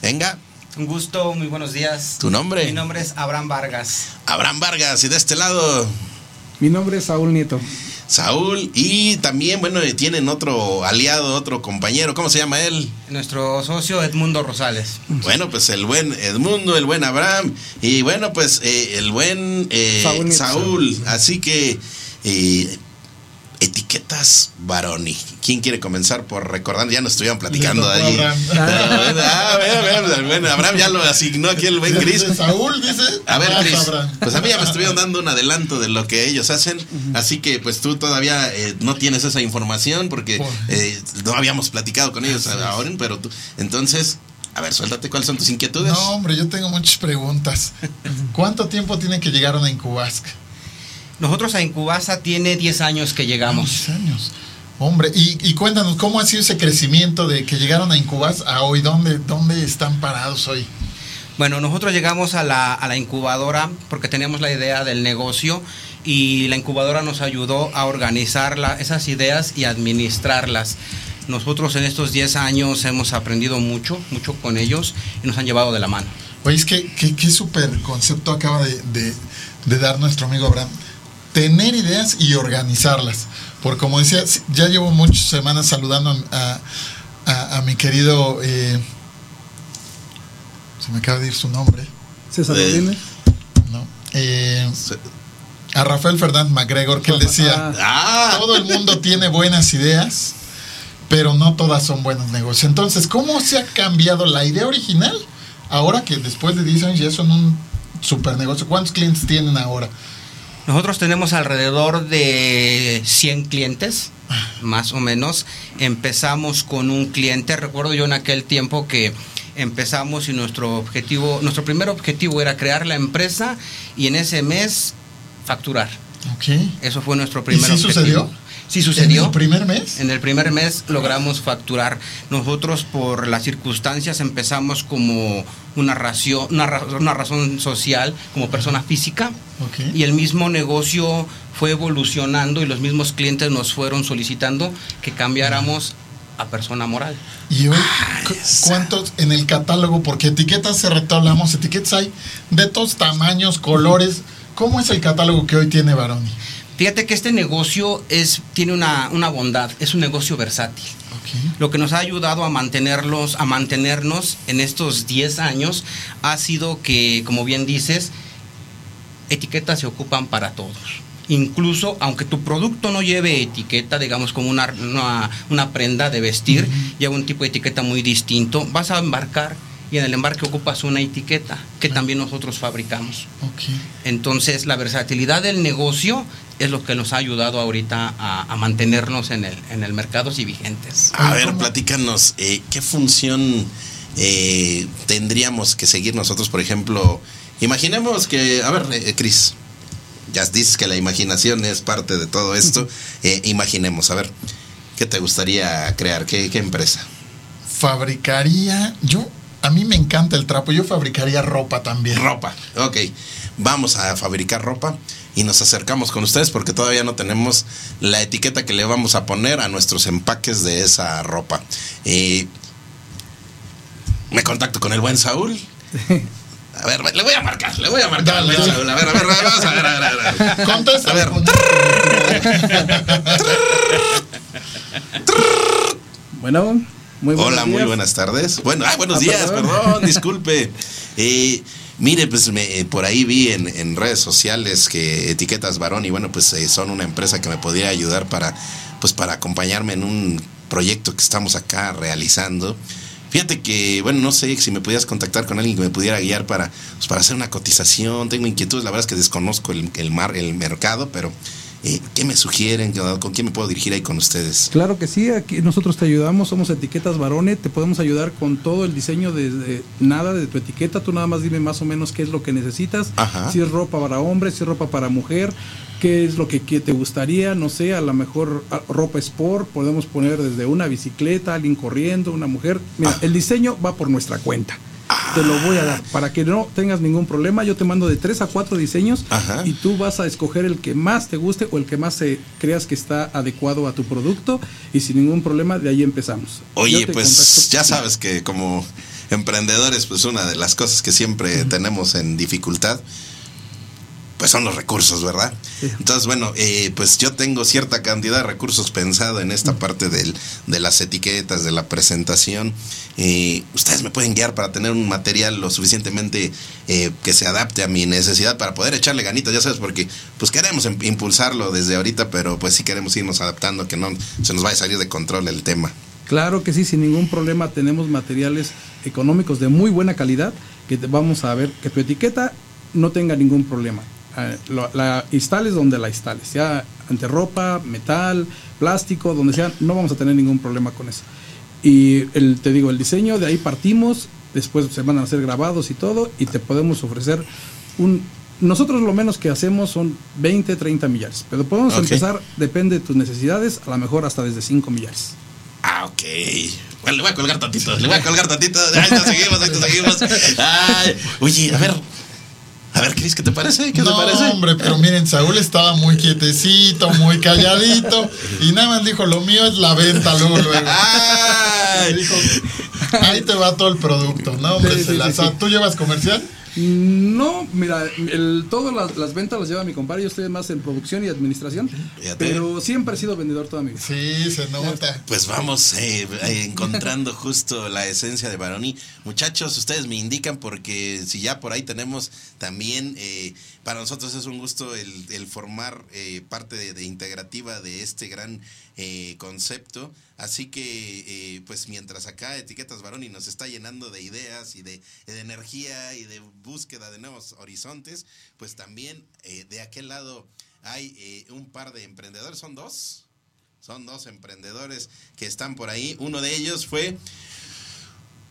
Venga, Un gusto, muy buenos días. tu nombre. Mi nombre es Abraham Vargas. Abraham Vargas y de este lado Mi nombre es Saúl Nieto. Saúl y también bueno tienen otro aliado, otro compañero, ¿cómo se llama él? Nuestro socio Edmundo Rosales. Bueno, pues el buen Edmundo, el buen Abraham y bueno, pues eh, el buen eh, Saúl. Así que eh, etiquetas Baroni. ¿Quién quiere comenzar por recordar? Ya nos estuvieron platicando ahí. Abraham. Ah, a ver, a ver, bueno, Abraham ya lo asignó aquí el buen Cris. Saúl dice. A ver, Cris, pues a mí ya me estuvieron dando un adelanto de lo que ellos hacen, así que pues tú todavía eh, no tienes esa información porque eh, no habíamos platicado con ellos ahora, pero tú, entonces, a ver, suéltate cuáles son tus inquietudes. No, hombre, yo tengo muchas preguntas. ¿Cuánto tiempo tiene que llegaron a Incubasc? Nosotros a Incubasa tiene 10 años que llegamos. 10 años. Hombre, y, y cuéntanos, ¿cómo ha sido ese crecimiento de que llegaron a Incubas a hoy? ¿Dónde, dónde están parados hoy? Bueno, nosotros llegamos a la, a la incubadora porque teníamos la idea del negocio y la incubadora nos ayudó a organizar la- esas ideas y administrarlas. Nosotros en estos 10 años hemos aprendido mucho, mucho con ellos y nos han llevado de la mano. Oye, es que qué, qué súper concepto acaba de, de- de dar nuestro amigo Abraham. Tener ideas y organizarlas. Porque como decía, ya llevo muchas semanas saludando a, a- a mi querido... eh, se me acaba de ir su nombre. César Eh, Godínez. ¿no? Eh, a Rafael Fernández McGregor, que él decía, Ah. todo el mundo tiene buenas ideas, pero no todas son buenos negocios. Entonces, ¿cómo se ha cambiado la idea original ahora que después de 10 años ya son un super negocio? ¿Cuántos clientes tienen ahora? Nosotros tenemos alrededor de 100 clientes, más o menos. Empezamos con un cliente, recuerdo yo en aquel tiempo que empezamos y nuestro objetivo, nuestro primer objetivo era crear la empresa y en ese mes facturar. Ok. Eso fue nuestro ¿Y primer sí objetivo. sucedió? Sí sucedió. ¿En el primer mes? En el primer mes logramos facturar. Nosotros por las circunstancias empezamos como una, ración, una, ra- una razón social, como persona física. Y el mismo negocio fue evolucionando y los mismos clientes nos fueron solicitando que cambiáramos a persona moral. Y hoy, cu- ¿cuántos en el catálogo? Porque etiquetas, rato hablamos, etiquetas hay de todos tamaños, colores. ¿Cómo es el catálogo que hoy tiene Baroni? Fíjate que este negocio es, tiene una, una bondad, es un negocio versátil. Lo que nos ha ayudado a mantenerlos, a mantenernos en estos 10 años ha sido que, como bien dices, etiquetas se ocupan para todos. Incluso aunque tu producto no lleve etiqueta, digamos como una, una, una prenda de vestir, lleva un tipo de etiqueta muy distinto, vas a embarcar y en el embarque ocupas una etiqueta que también nosotros fabricamos. Entonces la versatilidad del negocio es lo que nos ha ayudado ahorita a, a mantenernos en el, en el mercado y vigentes. A ver, platícanos, eh, ¿qué función eh, tendríamos que seguir nosotros, por ejemplo? Imaginemos que, a ver, eh, Cris, ya dices que la imaginación es parte de todo esto. Eh, imaginemos, a ver, ¿qué te gustaría crear? ¿Qué, qué empresa? Fabricaría, yo, a mí me encanta el trapo, yo fabricaría ropa también. Ropa, ok. Vamos a fabricar ropa y nos acercamos con ustedes porque todavía no tenemos la etiqueta que le vamos a poner a nuestros empaques de esa ropa. Eh, me contacto con el buen Saúl. A ver, le voy a marcar, le voy a marcar al buen Saúl. A ver, a ver, vamos a ver, a ver, a ver. Contesta. A ver. Bueno, muy Hola, muy buenas tardes. Bueno, ah, buenos Ah, días, perdón. perdón, disculpe. Eh, mire, pues me- eh, por ahí vi en, en redes sociales que Etiquetas Varón y bueno, pues eh, son una empresa que me podría ayudar para, pues para acompañarme en un proyecto que estamos acá realizando. Fíjate que, bueno, no sé si me pudieras contactar con alguien que me pudiera guiar para, pues, para hacer una cotización. Tengo inquietudes, la verdad es que desconozco el, el, mar, el mercado, pero eh, ¿qué me sugieren? ¿Con quién me puedo dirigir ahí con ustedes? Claro que sí, aquí nosotros te ayudamos, somos etiquetas Barone, te podemos ayudar con todo el diseño de, de nada de tu etiqueta, tú nada más dime más o menos qué es lo que necesitas, Ajá. si es ropa para hombre, si es ropa para mujer, qué es lo que, que te gustaría, no sé, a lo mejor a- ropa sport, podemos poner desde una bicicleta, alguien corriendo, una mujer, mira, el diseño va por nuestra cuenta. Te lo voy a dar para que no tengas ningún problema. Yo te mando de tres a cuatro diseños Ajá. y tú vas a escoger el que más te guste o el que más eh, creas que está adecuado a tu producto y sin ningún problema de ahí empezamos. Oye, pues ya sabes que como emprendedores, pues una de las cosas que siempre tenemos en dificultad, pues son los recursos, ¿verdad? Entonces, bueno, eh, pues yo tengo cierta cantidad de recursos pensado en esta parte del, de las etiquetas, de la presentación. Eh, ustedes me pueden guiar para tener un material lo suficientemente eh, que se adapte a mi necesidad para poder echarle ganitas, ya sabes, porque pues queremos em- impulsarlo desde ahorita, pero pues sí queremos irnos adaptando, que no se nos vaya a salir de control el tema. Claro que sí, sin ningún problema tenemos materiales económicos de muy buena calidad que te- vamos a ver que tu etiqueta no tenga ningún problema. Eh, lo- la instales donde la instales, sea ante ropa, metal, plástico, donde sea, no vamos a tener ningún problema con eso. Y el, te digo, el diseño, de ahí partimos, después se van a hacer grabados y todo, y te podemos ofrecer un... Nosotros lo menos que hacemos son 20, 30 millares, pero podemos Ok. empezar, depende de tus necesidades, a lo mejor hasta desde 5 millares. Ah, ok. Bueno, le voy a colgar tantito, le voy a colgar tantito. Ahí te seguimos, ahí te seguimos. Ay, oye, a ver. A ver, Cris, ¿qué te parece? ¿Qué no, te parece? hombre, pero miren, Saúl estaba muy quietecito, muy calladito, y nada más dijo, lo mío es la venta luego, luego. Dijo, ahí te va todo el producto, ¿no, hombre? Sí, se sí, la sí. ¿Tú llevas comercial? No, mira, el, todas las, las ventas las lleva mi compadre, yo estoy más en producción y administración, Fíjate. pero siempre he sido vendedor toda mi vida. Sí, se nota. Pues vamos eh, eh, encontrando justo la esencia de Baroni. Muchachos, ustedes me indican porque si ya por ahí tenemos también, eh, para nosotros es un gusto el, formar eh, parte de, integrativa de este gran eh, concepto. Así que, eh, pues mientras acá Etiquetas Baroni nos está llenando de ideas y de, energía y de búsqueda de nuevos horizontes, pues también de aquel lado hay un par de emprendedores, son dos. Son dos emprendedores que están por ahí. Uno de ellos fue,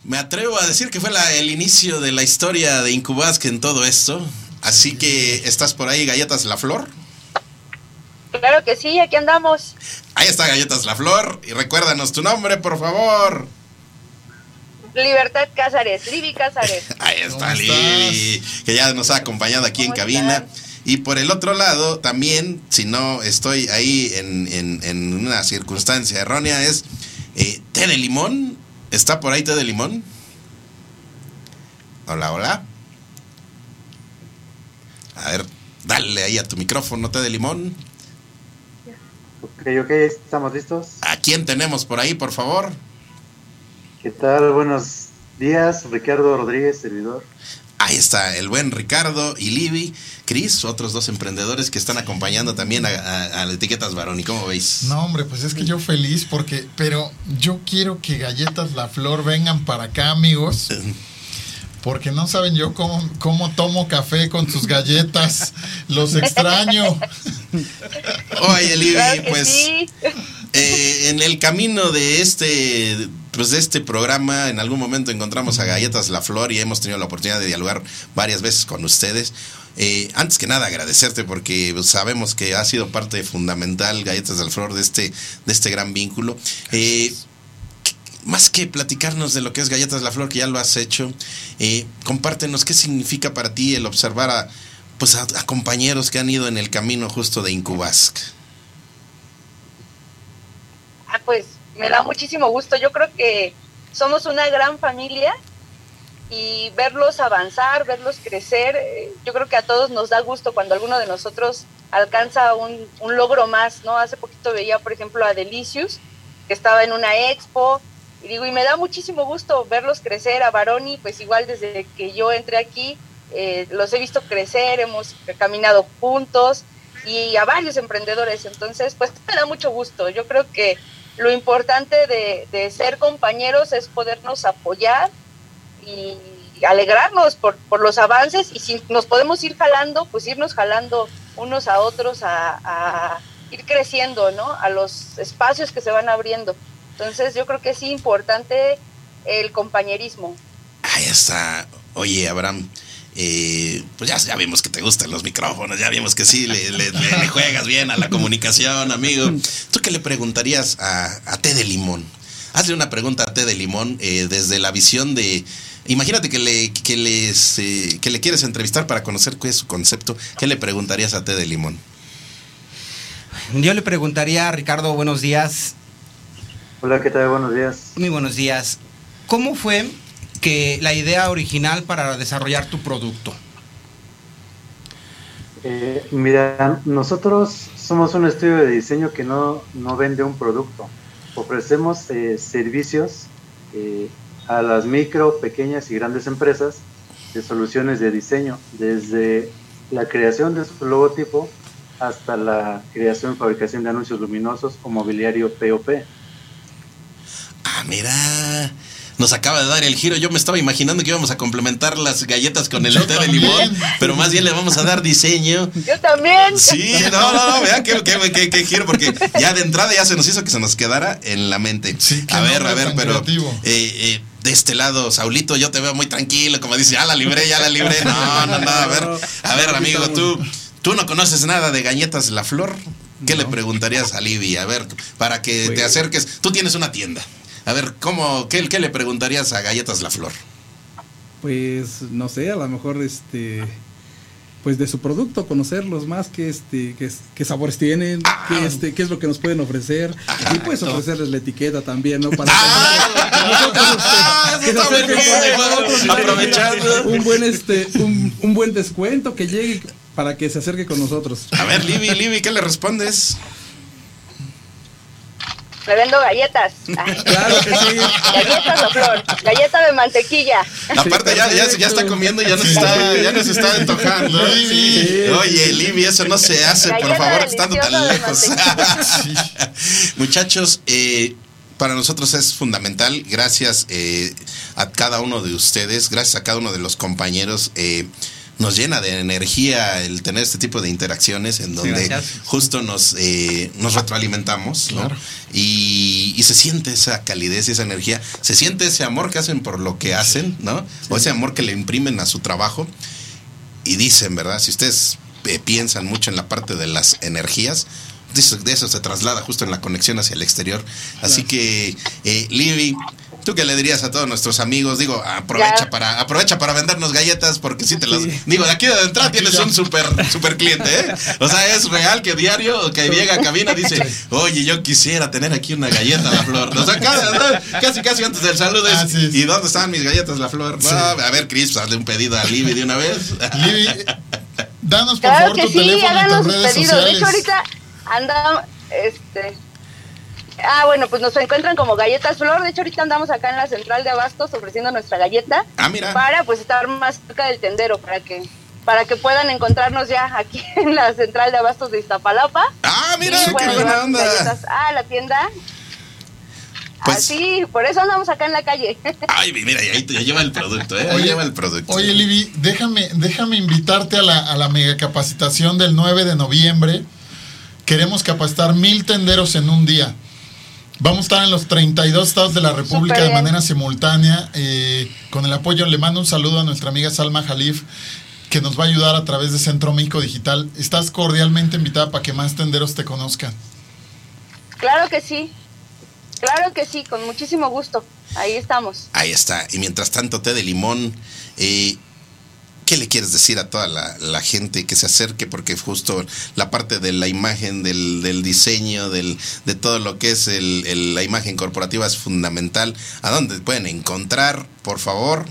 me atrevo a decir que fue el inicio de la historia de Incubasque en todo esto. Así que estás por ahí, Galletas La Flor. Claro que sí, aquí andamos. Ahí está Galletas La Flor. Y recuérdanos tu nombre, por favor. Libertad Cázares, Livi Cázares. Ahí está Lili, que ya nos ha acompañado aquí en cabina. Y por el otro lado, también, si no estoy ahí en, en- en una circunstancia errónea, es eh, té de limón. ¿Está por ahí té de limón? Hola, hola. A ver, dale ahí a tu micrófono, té de limón. Ok, ok, estamos listos. ¿A quién tenemos por ahí, por favor? ¿Qué tal? Buenos días, Ricardo Rodríguez, servidor. Ahí está el buen Ricardo y Libby, Cris, otros dos emprendedores que están acompañando también a, a- etiquetas Baroni. ¿Cómo veis? No, hombre, pues es que yo feliz porque, pero yo quiero que Galletas La Flor vengan para acá, amigos. Porque no saben yo cómo, cómo tomo café con sus galletas. Los extraño. Oye, Libby, Claro pues sí. eh, en el camino de este, pues de este programa, en algún momento encontramos a Galletas La Flor y hemos tenido la oportunidad de dialogar varias veces con ustedes. Eh, antes que nada, agradecerte porque sabemos que ha sido parte fundamental Galletas de la Flor de este, de este gran vínculo. Eh, más que platicarnos de lo que es Galletas La Flor, que ya lo has hecho, eh, compártenos qué significa para ti el observar a, pues a, compañeros que han ido en el camino justo de Incubasc. Ah, pues me da muchísimo gusto. Yo creo que somos una gran familia y verlos avanzar, verlos crecer, eh, yo creo que a todos nos da gusto cuando alguno de nosotros alcanza un, un logro más, ¿no? Hace poquito veía, por ejemplo, a Delicious, que estaba en una expo, y digo, y me da muchísimo gusto verlos crecer, a Baroni, pues igual desde que yo entré aquí, eh, los he visto crecer, hemos caminado juntos, y a varios emprendedores, entonces, pues me da mucho gusto. Yo creo que lo importante de, ser compañeros es podernos apoyar y alegrarnos por, los avances y si nos podemos ir jalando, pues irnos jalando unos a otros a ir creciendo, ¿no? A los espacios que se van abriendo. Entonces yo creo que es importante el compañerismo. Ahí está. Oye, Abraham, eh, pues ya, ya vimos que te gustan los micrófonos, ya vimos que sí, le, le- le- le juegas bien a la comunicación, amigo. ¿Tú qué le preguntarías a, a Té de Limón? Hazle una pregunta a Té de Limón eh, desde la visión de... Imagínate que le, que, les, eh, que le quieres entrevistar para conocer cuál es su concepto. ¿Qué le preguntarías a Té de Limón? Yo le preguntaría a Ricardo, buenos días. Hola, ¿qué tal? Buenos días. Muy buenos días. ¿Cómo fue que la idea original para desarrollar tu producto? Eh, mira, nosotros somos un estudio de diseño que no, no vende un producto. Ofrecemos eh, servicios eh, a las micro, pequeñas y grandes empresas de soluciones de diseño, desde la creación de su logotipo hasta la creación y fabricación de anuncios luminosos o mobiliario POP. Ah, mira. Nos acaba de dar el giro. Yo me estaba imaginando que íbamos a complementar las galletas con el Yo té de limón, pero más bien le vamos a dar diseño. Yo también. Sí, no, no, no, vean qué, qué, qué- qué giro, porque ya de entrada ya se nos hizo que se nos quedara en la mente. Sí, a ver, a ver, pero eh, eh, de este lado, Saulito, yo te veo muy tranquilo, como dice, ya la libré, ya la libré. No, no, no, a ver, a ver, amigo, tú, tú no conoces nada de galletas La Flor. ¿Qué le preguntarías a Libby? A ver, para que te Pues- acerques. Tú tienes una tienda. A ver, ¿cómo, qué, qué le preguntarías a Galletas La Flor? Pues no sé, a lo mejor este pues de su producto, conocerlos más, qué este, qué, qué sabores tienen, qué este, qué es lo que nos pueden ofrecer, y pues ofrecerles la etiqueta también, ¿no? Para un buen este, un, un buen descuento que llegue para que se acerque con nosotros. A ver, Libby, Libby, ¿qué le respondes? Le vendo galletas. Claro que sí. Galletas o flor. Galleta de mantequilla. Aparte ya, ya, ya está comiendo y ya nos está, ya nos está antojando. Sí. Oye, Libby, eso no se hace, por favor, estando tan lejos. Muchachos, eh, para nosotros es fundamental, gracias eh, a cada uno de ustedes, gracias a cada uno de los compañeros. eh, nos llena de energía el tener este tipo de interacciones en donde justo nos, eh, nos retroalimentamos ¿no? y, y se siente esa calidez y esa energía, se siente ese amor que hacen por lo que hacen, ¿no? O ese amor que le imprimen a su trabajo y dicen, ¿verdad? Si ustedes eh, piensan mucho en la parte de las energías, de eso, de eso se traslada justo en la conexión hacia el exterior. Así que, eh, Libby, ¿tú qué le dirías a todos nuestros amigos? Digo, aprovecha Ya. para aprovecha para vendernos galletas porque si te las... Digo, de aquí de entrada tienes un super, super cliente, ¿eh? O sea, es real que diario que llega a cabina dice, oye, yo quisiera tener aquí una galleta La Flor. O sea, casi, casi antes del saludo es. ¿y dónde están mis galletas La Flor? No, a ver, Chris, pues, hazle un pedido a Libby de una vez. Libby, danos por Claro favor que tu sí, teléfono y tus redes pedidos. De sociales. hecho, ahorita andamos, este... Ah, bueno, pues nos encuentran como Galletas Flor. De hecho, ahorita andamos acá en la central de Abastos ofreciendo nuestra galleta Ah, mira. para pues estar más cerca del tendero, para que para que puedan encontrarnos ya aquí en la central de Abastos de Iztapalapa. Ah, mira, Y qué buena llevar sus onda. galletas a la tienda. Pues- Así, por eso andamos acá en la calle. Ay, mira, ya, ya lleva el producto, ¿eh? Ahí Oye, lleva el producto. Oye, Libby, déjame, déjame invitarte a la, a la mega capacitación del 9 de noviembre. Queremos capacitar mil tenderos en un día. Vamos a estar en los 32 estados de la República de bien. manera simultánea. eh, con el apoyo, le mando un saludo a nuestra amiga Salma Jalif, que nos va a ayudar a través de Centro Médico Digital. Estás cordialmente invitada para que más tenderos te conozcan. Claro que sí. Claro que sí, con muchísimo gusto. Ahí estamos. Ahí está. Y mientras tanto, té de limón, eh, ¿qué le quieres decir a toda la, gente que se acerque? Porque justo la parte de la imagen, del, diseño, del, de todo lo que es el, la imagen corporativa es fundamental. ¿A dónde pueden encontrar, por favor?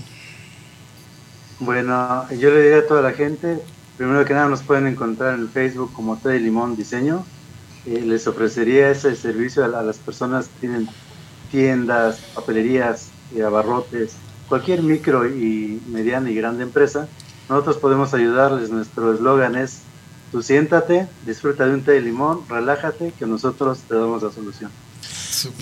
Bueno, yo le diría a toda la gente, primero que nada nos pueden encontrar en Facebook como de Limón Diseño. Eh, les ofrecería ese servicio a, la- a las personas que tienen tiendas, papelerías, y abarrotes, cualquier micro y mediana y grande empresa. Nosotros podemos ayudarles. Nuestro eslogan es, tú siéntate, disfruta de un té de limón, relájate, que nosotros te damos la solución.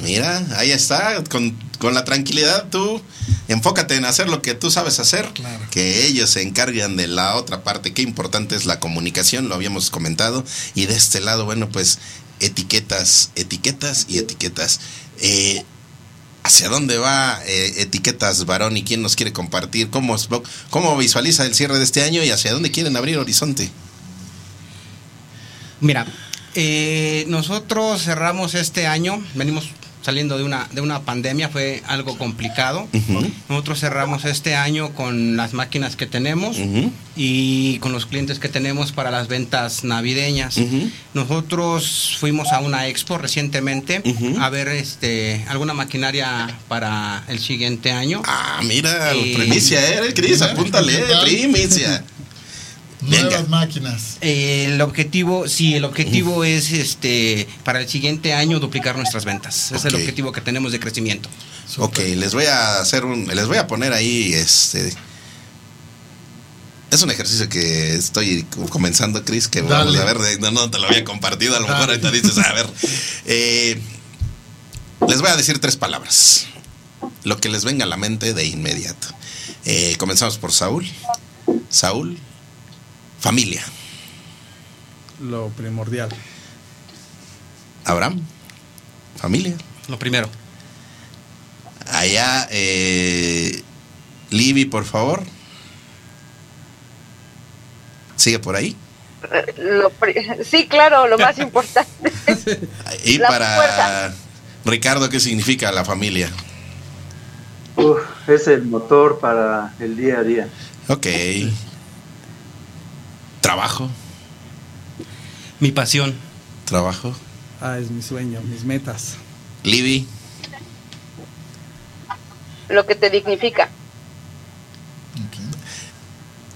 Mira, ahí está, con, con la tranquilidad tú enfócate en hacer lo que tú sabes hacer, que ellos se encargan de la otra parte, qué importante es la comunicación, lo habíamos comentado, y de este lado, bueno, pues etiquetas, etiquetas y etiquetas. Eh, ¿Hacia dónde va eh, Etiquetas Varón y quién nos quiere compartir? ¿Cómo, ¿Cómo visualiza el cierre de este año y hacia dónde quieren abrir horizonte? Mira, eh, nosotros cerramos este año, venimos saliendo de una, de una pandemia, fue algo complicado. Nosotros cerramos este año con las máquinas que tenemos y con los clientes que tenemos para las ventas navideñas. Nosotros fuimos a una expo recientemente a ver este alguna maquinaria para el siguiente año. Ah, mira, Eh, primicia, ¿eh? Cris, apúntale, ¿qué Nuevas máquinas. Eh, el objetivo, sí, el objetivo es este para el siguiente año duplicar nuestras ventas. Es el objetivo que tenemos de crecimiento. Ok, les voy a hacer un, les voy a poner ahí este es un ejercicio que estoy comenzando, Chris, que vamos a ver, no, no te lo había compartido, a lo mejor Dale. ahorita dices, a ver, eh, les voy a decir tres palabras, lo que les venga a la mente de inmediato. Eh, comenzamos por Saúl. Saúl, familia. Lo primordial. Abraham, familia. Lo primero. Allá, eh, Libby, por favor. Sigue por ahí. Eh, lo sí, claro, lo más importante. Y La para fuerza. Ricardo, ¿qué significa la familia? Uf, es el motor para el día a día. Ok. Trabajo. Mi pasión. Trabajo. Ah, es mi sueño, mis metas. Libby. lo que te dignifica.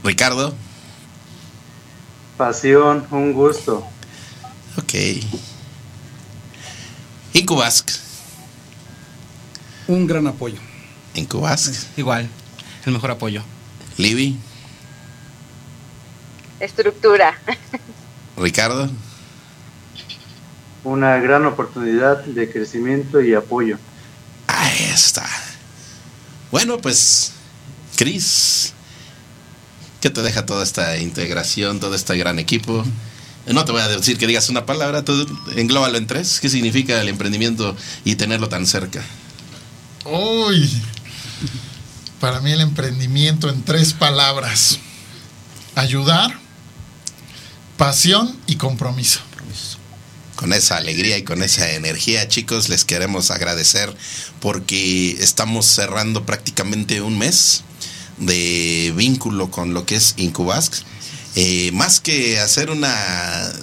Ricardo. Pasión, un gusto. Ok. Incubask. Un gran apoyo. Incubask. Igual, el mejor apoyo. Libby. Estructura. Ricardo. Una gran oportunidad de crecimiento y apoyo. Ahí está. Bueno, pues, Chris, ¿qué te deja toda esta integración, todo este gran equipo? No te voy a decir que digas una palabra, tú englóbalo en tres. ¿Qué significa el emprendimiento y tenerlo tan cerca? Uy. Para mí el emprendimiento en tres palabras. Ayudar, pasión y compromiso. Con esa alegría y con esa energía, chicos, les queremos agradecer porque estamos cerrando prácticamente un mes de vínculo con lo que es Incubask. Eh, más que hacer una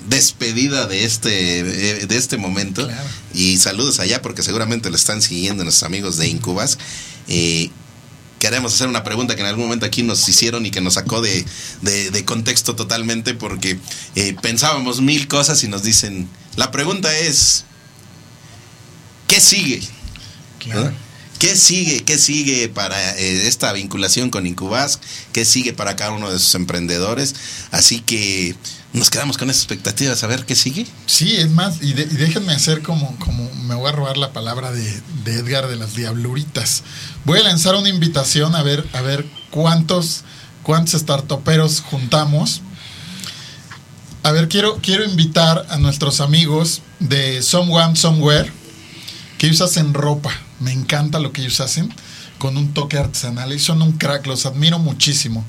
despedida de este, eh, de este momento, y saludos allá porque seguramente lo están siguiendo nuestros amigos de Incubask. eh, queremos hacer una pregunta que en algún momento aquí nos hicieron y que nos sacó de, de- de contexto totalmente porque eh, pensábamos mil cosas y nos dicen, la pregunta es, ¿qué sigue? ¿Qué sigue? ¿Qué sigue para eh, esta vinculación con Incubas? ¿Qué sigue para cada uno de sus emprendedores? Así que nos quedamos con esa expectativa de saber qué sigue. Sí, es más, y, déjenme hacer como, como me voy a robar la palabra de, de Edgar de las Diabluritas. Voy a lanzar una invitación a ver, a ver cuántos, cuántos startuperos juntamos. A ver, quiero, quiero invitar a nuestros amigos de Someone Somewhere, que ellos hacen ropa. Me encanta lo que ellos hacen, con un toque artesanal. Y son un crack, los admiro muchísimo.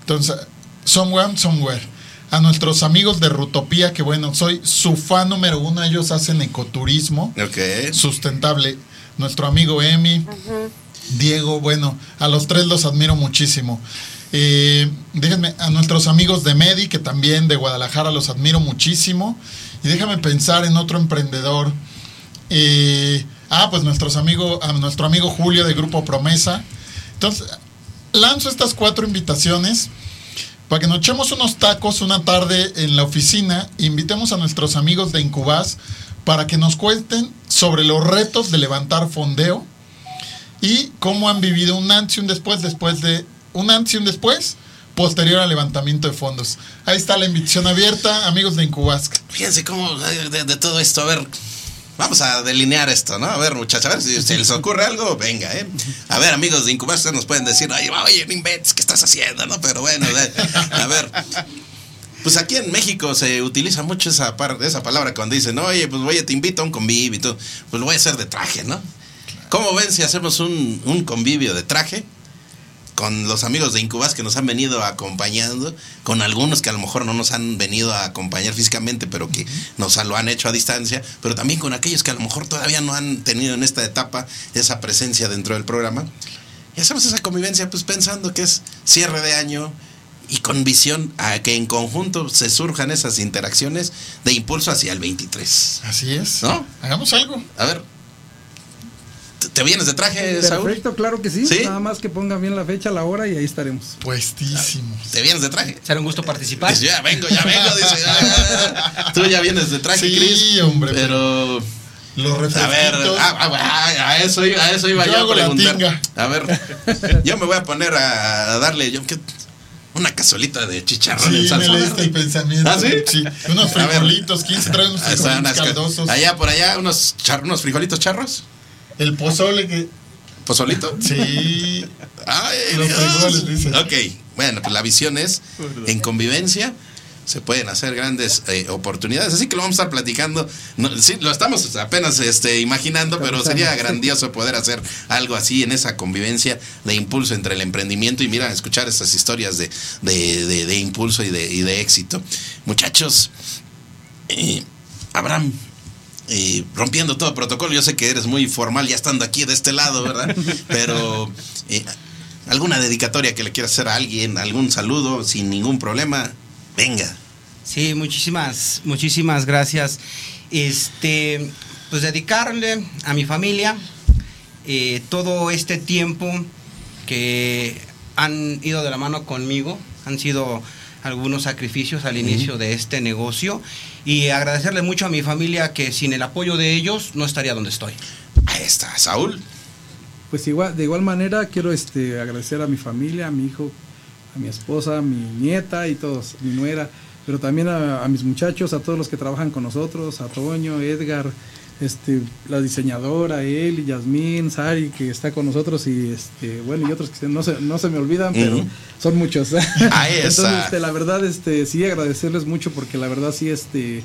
Entonces, Someone Somewhere. A nuestros amigos de Rutopía, que bueno, soy su fan número uno. Ellos hacen ecoturismo Ok. sustentable. Nuestro amigo Emi, Diego, bueno, a los tres los admiro muchísimo. Eh, déjenme, a nuestros amigos de Medi, que también de Guadalajara los admiro muchísimo. Y déjame pensar en otro emprendedor. Eh, ah, pues nuestros amigos, a nuestro amigo Julio de Grupo Promesa. Entonces, lanzo estas cuatro invitaciones para que nos echemos unos tacos una tarde en la oficina. Invitemos a nuestros amigos de Incubas para que nos cuenten sobre los retos de levantar fondeo y cómo han vivido un antes y un después, después de un antes y un después, posterior al levantamiento de fondos. Ahí está la invitación abierta, amigos de Incubas. Fíjense cómo de todo esto, a ver, vamos a delinear esto, ¿no? A ver, muchachos, a ver si, si les ocurre algo, venga, ¿eh? A ver, amigos de ustedes nos pueden decir, oye, oye, no inventes, ¿qué estás haciendo, no? Pero bueno, a ver. Pues aquí en México se utiliza mucho esa, par- esa palabra cuando dicen, oye, pues oye, te invito a un convivio y todo. Pues lo voy a hacer de traje, ¿no? ¿Cómo ven si hacemos un, un convivio de traje? Con los amigos de Incubas que nos han venido acompañando, con algunos que a lo mejor no nos han venido a acompañar físicamente, pero que nos lo han hecho a distancia, pero también con aquellos que a lo mejor todavía no han tenido en esta etapa esa presencia dentro del programa. Y hacemos esa convivencia pues pensando que es cierre de año y con visión a que en conjunto se surjan esas interacciones de impulso hacia el 23. Así es. ¿No? Hagamos algo. A ver, ¿Te vienes de traje, Saúl? Perfecto, claro que sí. ¿Sí? Nada más que pongan bien la fecha, la hora y ahí estaremos. Puestísimos. ¿Te vienes de traje? Será un gusto participar. Dice, ya vengo, ya vengo, dice. "Ah, Tú ya vienes de traje, Sí, Chris. hombre, Pero. Los A ver, refresquitos. ah, ah, ah, a, eso, iba- a eso iba Yo yo, a la preguntar. tinga. A ver, yo me voy a poner a, a darle yo, ¿qué? una cazuelita de chicharrón en Sí, me salsa. leíste el pensamiento. ¿Ah, sí? Unos A frijolitos, ¿quién se trae unos frijolitos? Allá por allá, unos, char- unos frijolitos charros. El pozole que... ¿Pozolito? Sí. Ay, Los frijoles, dice. Ok, bueno, pues la visión es en convivencia se pueden hacer grandes eh, oportunidades, así que lo vamos a estar platicando. No, sí, lo estamos apenas este, imaginando, pero sería grandioso poder hacer algo así en esa convivencia de impulso entre el emprendimiento y mira, escuchar estas historias de, de, de- de impulso y de, y de éxito. Muchachos, eh, Abraham, eh, rompiendo todo protocolo, yo sé que eres muy formal ya estando aquí de este lado, ¿verdad? Pero eh, alguna dedicatoria que le quieras hacer a alguien, algún saludo sin ningún problema, venga. Sí, muchísimas, muchísimas gracias. Este, pues dedicarle a mi familia eh, todo este tiempo que han ido de la mano conmigo, han sido algunos sacrificios al inicio de este negocio y agradecerle mucho a mi familia que sin el apoyo de ellos no estaría donde estoy. Ahí está, Saúl. Pues igual, de igual manera quiero este agradecer a mi familia, a mi hijo, a mi esposa, a mi nieta y todos, mi nuera, pero también a, a mis muchachos, a todos los que trabajan con nosotros, a Toño, Edgar, este, la diseñadora, él, Yasmín, Sari, que está con nosotros, y este, bueno, y otros que se- no se, no se me olvidan, pero son muchos. Ahí Entonces, está. este, la verdad, este, sí agradecerles mucho porque la verdad sí, este,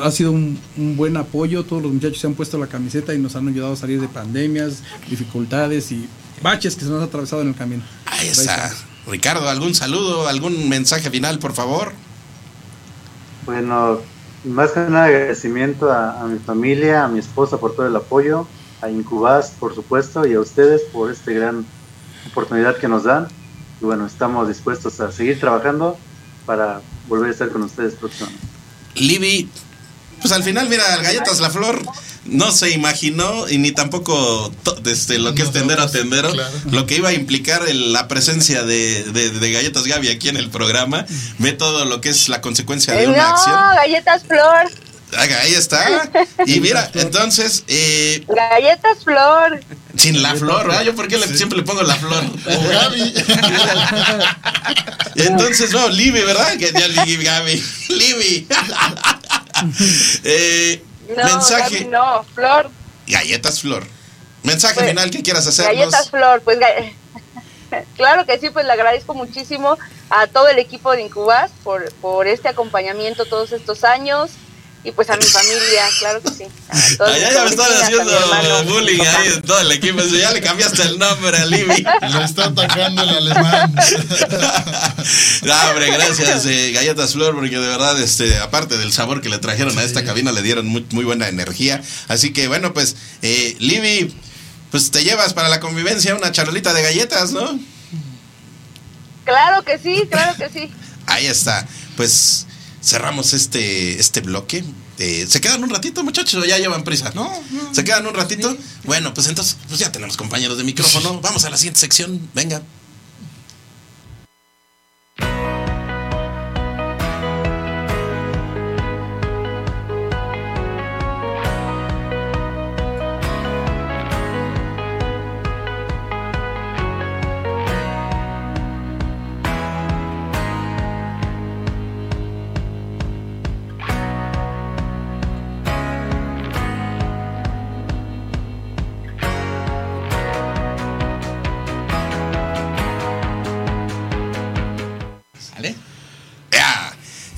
ha sido un, un buen apoyo. Todos los muchachos se han puesto la camiseta y nos han ayudado a salir de pandemias, dificultades y baches que se nos han atravesado en el camino. Ahí está. Ricardo, ¿algún saludo, algún mensaje final, por favor? Bueno, más que nada agradecimiento a, a mi familia, a mi esposa por todo el apoyo, a Incubas, por supuesto, y a ustedes por esta gran oportunidad que nos dan. Y bueno, estamos dispuestos a seguir trabajando para volver a estar con ustedes próximamente. Libby, pues al final, mira, Galletas La Flor no se imaginó y ni tampoco desde lo que es tendero a tendero, lo que iba a implicar el- la presencia de, de- de Galletas Gaby aquí en el programa. Ve todo lo que es la consecuencia de Eh, una no, acción. galletas flor, Ahí está. Y mira, entonces, eh, galletas flor. sin la flor, ¿verdad? Yo porque siempre le pongo la flor. O Gaby. Entonces, no, Libby, ¿verdad? Que ya Libby, Gaby. Libby. Eh, No, mensaje. No, flor. Galletas Flor. Mensaje Pues, final que quieras hacernos. Galletas Flor, pues claro que sí, pues le agradezco muchísimo a todo el equipo de Incubas por, por este acompañamiento todos estos años y pues a mi familia, claro que sí. Allá ya me están haciendo bullying ahí en todo el equipo. Ya le cambiaste el nombre a Libby. Le está atacando el alemán. No, hombre, gracias, eh, Galletas Flor, porque de verdad, este, aparte del sabor que le trajeron a esta cabina, le dieron muy, muy buena energía. Así que, bueno, pues, eh, Libby, pues te llevas para la convivencia una charolita de galletas, ¿no? Claro que sí, claro que sí. Ahí está. Pues cerramos este, este bloque. Eh, ¿Se quedan un ratito, muchachos? ¿O ya llevan prisa? No, ¿Se quedan un ratito? Bueno, pues entonces, pues ya tenemos compañeros de micrófono. Vamos a la siguiente sección. Venga.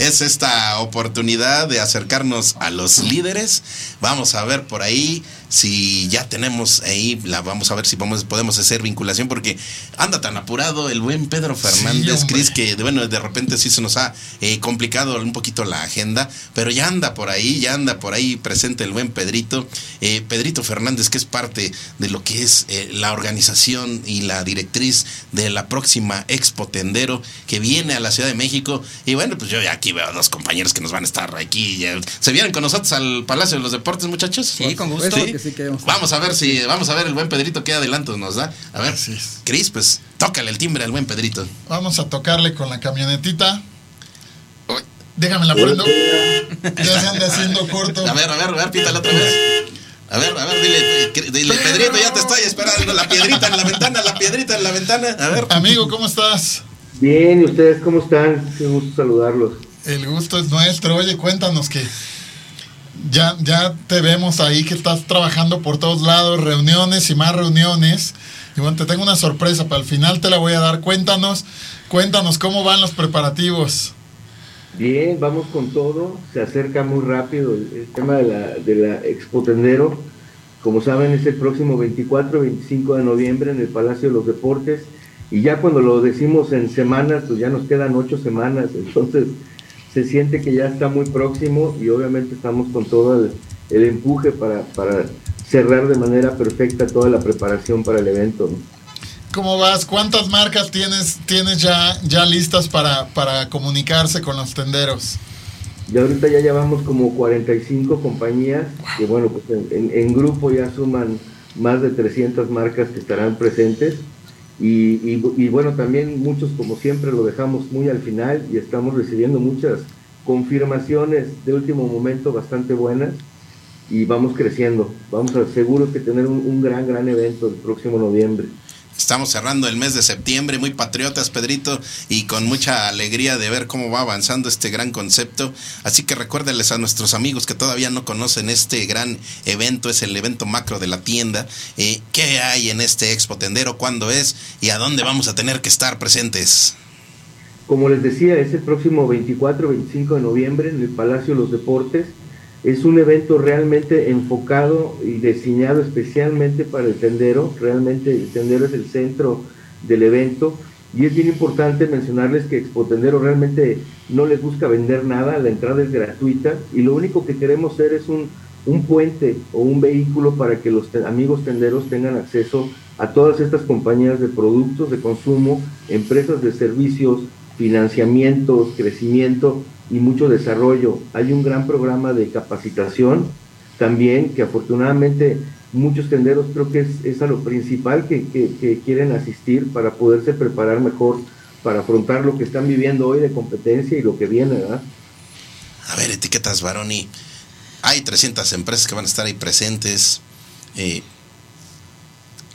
Es esta oportunidad de acercarnos a los líderes. Vamos a ver por ahí si ya tenemos ahí, la, vamos a ver si podemos, podemos hacer vinculación, porque anda tan apurado el buen Pedro Fernández, hombre. Cris, que bueno, de repente sí se nos ha eh, complicado un poquito la agenda, pero ya anda por ahí, ya anda por ahí presente el buen Pedrito. Eh, Pedrito Fernández, que es parte de lo que es eh, la organización y la directriz de la próxima Expo Tendero que viene a la Ciudad de México. Y bueno, pues yo ya aquí veo a dos compañeros que nos van a estar aquí. ya- ¿Se vienen con nosotros al Palacio de los Deportes, muchachos? Sí, con gusto. Sí. Sí que vamos. Vamos a ver si, vamos a ver el buen Pedrito qué adelantos nos da. A ver, Cris, pues tócale el timbre al buen Pedrito. Vamos a tocarle con la camionetita. Déjame la prendo. Ya se anda haciendo corto. A ver, a ver, a ver, pítala otra vez. A ver, a ver, dile, dile, Pedrito, ya te estoy esperando. La piedrita en la ventana, la piedrita en la ventana. A ver. Amigo, ¿cómo estás? Bien, ¿y ustedes cómo están? Qué gusto saludarlos. El gusto es nuestro. Oye, cuéntanos que ya, ya te vemos ahí que estás trabajando por todos lados, reuniones y más reuniones. Y bueno, te tengo una sorpresa, para el final te la voy a dar. Cuéntanos, cuéntanos cómo van los preparativos. Bien, vamos con todo. Se acerca muy rápido el, tema de la, de la Expo Tendero. Como saben, es el próximo 24 25 de noviembre en el Palacio de los Deportes. Y ya cuando lo decimos en semanas, pues ya nos quedan ocho semanas. Entonces se siente que ya está muy próximo y obviamente estamos con todo el, empuje para, para, cerrar de manera perfecta toda la preparación para el evento. ¿Cómo vas? ¿Cuántas marcas tienes, tienes ya, ya listas para, para comunicarse con los tenderos? Y ahorita ya llevamos como 45 compañías, que bueno, pues en, en, grupo ya suman más de 300 marcas que estarán presentes. Y, y, bueno, también muchos, como siempre, lo dejamos muy al final y estamos recibiendo muchas confirmaciones de último momento bastante buenas y vamos creciendo. Vamos a seguro que tener un gran, gran evento el próximo noviembre. Estamos cerrando el mes de septiembre, muy patriotas, Pedrito, y con mucha alegría de ver cómo va avanzando este gran concepto. Así que recuérdenles a nuestros amigos que todavía no conocen este gran evento, es el evento macro de la tienda. Eh, ¿Qué hay en este Expo Tendero? ¿Cuándo es? ¿Y a dónde vamos a tener que estar presentes? Como les decía, es el próximo 24-25 de noviembre en el Palacio de los Deportes es un evento realmente enfocado y diseñado especialmente para el tendero. Realmente el tendero es el centro del evento. Y es bien importante mencionarles que Expo Tendero realmente no les busca vender nada, la entrada es gratuita y lo único que queremos ser es un, un puente o un vehículo para que los amigos tenderos tengan acceso a todas estas compañías de productos de consumo, empresas de servicios, financiamientos, crecimiento y mucho desarrollo. Hay un gran programa de capacitación también que afortunadamente muchos tenderos creo que es, a lo principal que, que, quieren asistir para poderse preparar mejor para afrontar lo que están viviendo hoy de competencia y lo que viene, ¿verdad? A ver, etiquetas Baroni. Hay 300 empresas que van a estar ahí presentes. Eh,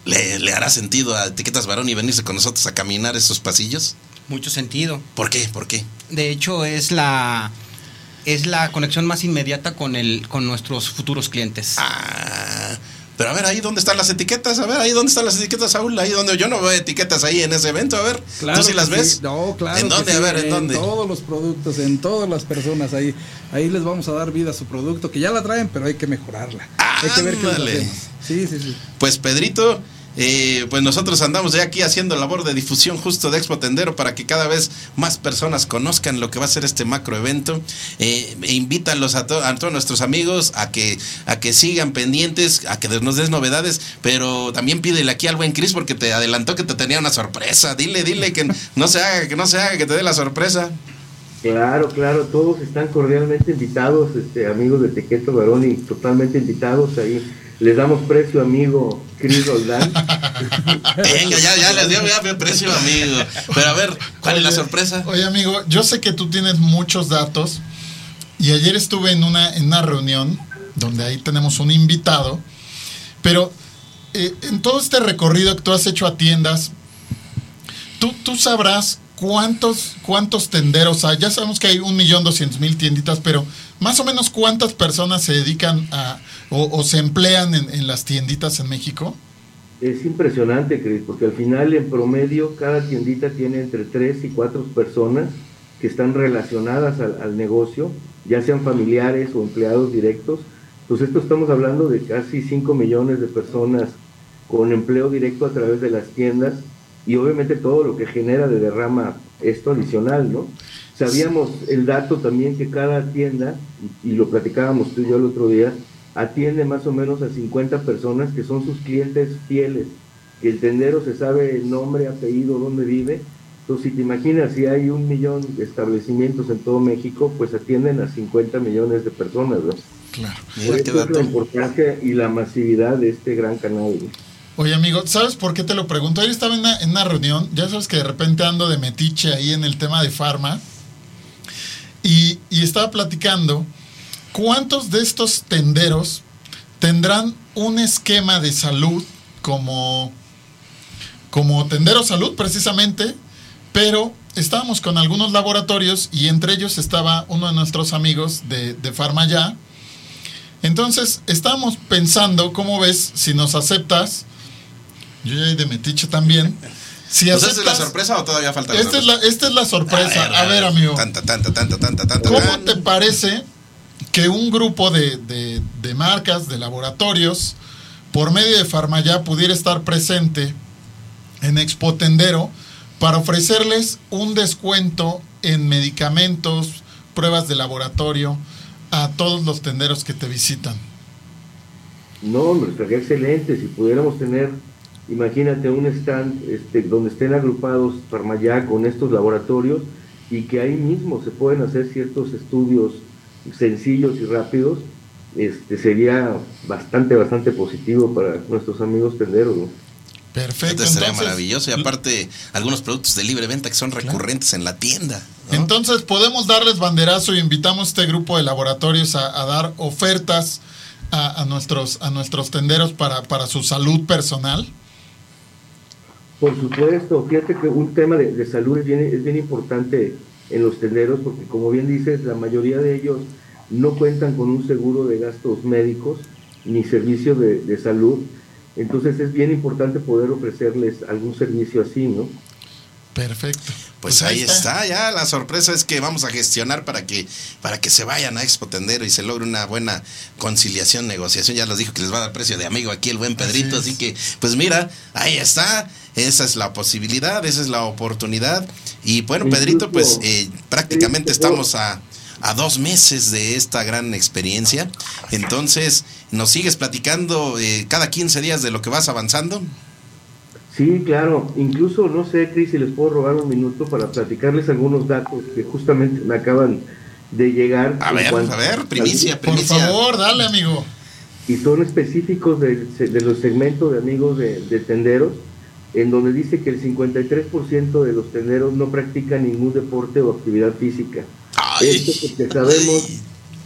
¿le, ¿le, hará sentido a Etiquetas Baroni venirse con nosotros a caminar esos pasillos? Mucho sentido. ¿Por qué? ¿Por qué? De hecho, es la es la conexión más inmediata con el con nuestros futuros clientes. Ah, pero a ver, ahí dónde están las etiquetas, a ver, ahí dónde están las etiquetas, Saúl, ahí donde yo no veo etiquetas ahí en ese evento, a ver, ¿tú sí las ves? No, claro. ¿En dónde? a ver, ¿en, dónde? En todos los productos, en todas las personas ahí, ahí les vamos a dar vida a su producto, que ya la traen, pero hay que mejorarla. hay que ver qué hacemos. Sí, sí, sí. Pues Pedrito, eh, pues nosotros andamos ya aquí haciendo labor de difusión justo de Expo Tendero para que cada vez más personas conozcan lo que va a ser este macro evento. Eh, e a, a, todos nuestros amigos a que, a que sigan pendientes, a que nos des novedades, pero también pídele aquí al buen Cris porque te adelantó que te tenía una sorpresa. Dile, dile que no se haga, que no se haga, que te dé la sorpresa. Claro, claro, todos están cordialmente invitados, este, amigos de Tequeto Barón y totalmente invitados ahí les damos precio amigo Cris Roldán. Venga, ya, ya les dio ya precio amigo. Pero a ver, ¿cuál es la sorpresa? Oye amigo, yo sé que tú tienes muchos datos y ayer estuve en una, en una reunión donde ahí tenemos un invitado, pero eh, en todo este recorrido que tú has hecho a tiendas, tú, tú sabrás cuántos, cuántos tenderos hay. Ya sabemos que hay un millón doscientos mil tienditas, pero más o menos cuántas personas se dedican a o, se emplean en, las tienditas en México? Es impresionante, Cris, porque al final en promedio cada tiendita tiene entre tres y cuatro personas que están relacionadas al, negocio, ya sean familiares o empleados directos. Pues esto estamos hablando de casi 5 millones de personas con empleo directo a través de las tiendas y obviamente todo lo que genera de derrama esto adicional, ¿no? Sabíamos el dato también que cada tienda, y lo platicábamos tú y yo el otro día, atiende más o menos a 50 personas que son sus clientes fieles, que el tendero se sabe el nombre, apellido, dónde vive. Entonces, si te imaginas, si hay un millón de establecimientos en todo México, pues atienden a 50 millones de personas, ¿no? Claro. Por eso es la importancia y la masividad de este gran canal. güey. Oye, amigo, ¿sabes por qué te lo pregunto? Ayer estaba en una, reunión, ya sabes que de repente ando de metiche ahí en el tema de farma, y, estaba platicando cuántos de estos tenderos tendrán un esquema de salud como, como tendero salud precisamente, pero estábamos con algunos laboratorios y entre ellos estaba uno de nuestros amigos de, de Farma Ya. Entonces estábamos pensando, ¿cómo ves si nos aceptas? Yo ya de metiche también. Si ¿Pues ¿Esta es la sorpresa o todavía falta la esta es, la, sorpresa? esta es la sorpresa. A ver, amigo. Tanta, tanta, tanta, tanta, tanta. ¿Cómo te parece que un grupo de, de- de marcas, de laboratorios, por medio de Farmaya pudiera estar presente en Expo Tendero para ofrecerles un descuento en medicamentos, pruebas de laboratorio a todos los tenderos que te visitan? No, hombre, estaría excelente si pudiéramos tener, imagínate, un stand este, donde estén agrupados Farmaya con estos laboratorios y que ahí mismo se pueden hacer ciertos estudios sencillos y rápidos, este, sería bastante, bastante positivo para nuestros amigos tenderos. ¿no? Perfecto. Esto sería entonces- maravilloso. Y aparte, algunos productos de libre venta que son recurrentes en la tienda. ¿no? Entonces podemos darles banderazo y invitamos a este grupo de laboratorios a, a dar ofertas a, a nuestros, a nuestros tenderos para, para su salud personal. Por supuesto, fíjate que un tema de, de salud es bien, es bien importante en los tenderos porque como bien dices, la mayoría de ellos no cuentan con un seguro de gastos médicos ni servicio de, de salud. Entonces es bien importante poder ofrecerles algún servicio así, ¿no? Perfecto. Pues ahí está. ya la sorpresa es que vamos a gestionar para que para que se vayan a Expo Tendero y se logre una buena conciliación, negociación. Ya les dijo que les va a dar precio de amigo aquí el buen Pedrito, así, que pues mira, ahí está. Esa es la posibilidad, esa es la oportunidad. Y bueno, Pedrito, pues eh, prácticamente estamos a, a dos meses de esta gran experiencia. Entonces, ¿nos sigues platicando eh, cada 15 días de lo que vas avanzando? Sí, claro. Incluso, no sé, Cris, si les puedo robar un minuto para platicarles algunos datos que justamente me acaban de llegar. A ver, cuanto a ver, primicia, Por primicia. favor, dale, amigo. y son específicos del- de, los segmentos de amigos de, de tenderos, en donde dice que el 53% de los tenderos no practican ningún deporte o actividad física. Esto porque sabemos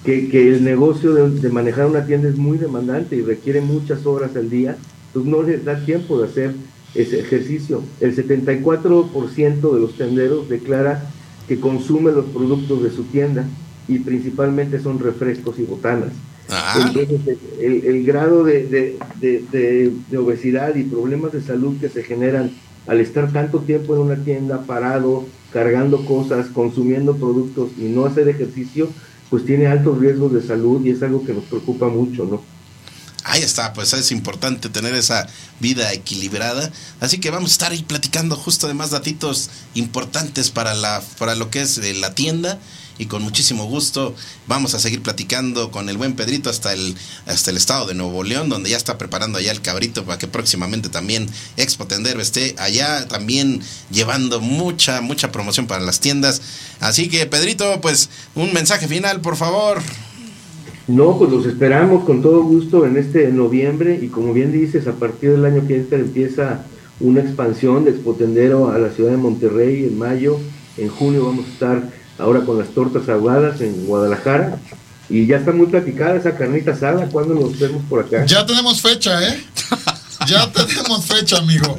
que, que el negocio de, de manejar una tienda es muy demandante y requiere muchas horas al día, entonces no les da tiempo de hacer ese ejercicio. El 74% de los tenderos declara que consume los productos de su tienda y principalmente son refrescos y botanas. Entonces, el, el grado de, de- de- de- de obesidad y problemas de salud que se generan al estar tanto tiempo en una tienda parado, cargando cosas, consumiendo productos y no hacer ejercicio, pues tiene altos riesgos de salud y es algo que nos preocupa mucho, ¿no? Ahí está, pues es importante tener esa vida equilibrada. Así que vamos a estar ahí platicando justo de más datitos importantes para, la, para lo que es eh, la tienda. Y con muchísimo gusto vamos a seguir platicando con el buen Pedrito hasta el, hasta el estado de Nuevo León, donde ya está preparando allá el cabrito para que próximamente también Expo Tendero esté allá también llevando mucha, mucha promoción para las tiendas. Así que Pedrito, pues un mensaje final, por favor. No, pues los esperamos con todo gusto en este noviembre y como bien dices, a partir del año que entra empieza una expansión de Expotendero a la ciudad de Monterrey en mayo, en junio vamos a estar ahora con las tortas ahogadas en Guadalajara y ya está muy platicada esa carnita asada, ¿cuándo nos vemos por acá? Ya tenemos fecha, ¿eh? Ya tenemos fecha, amigo.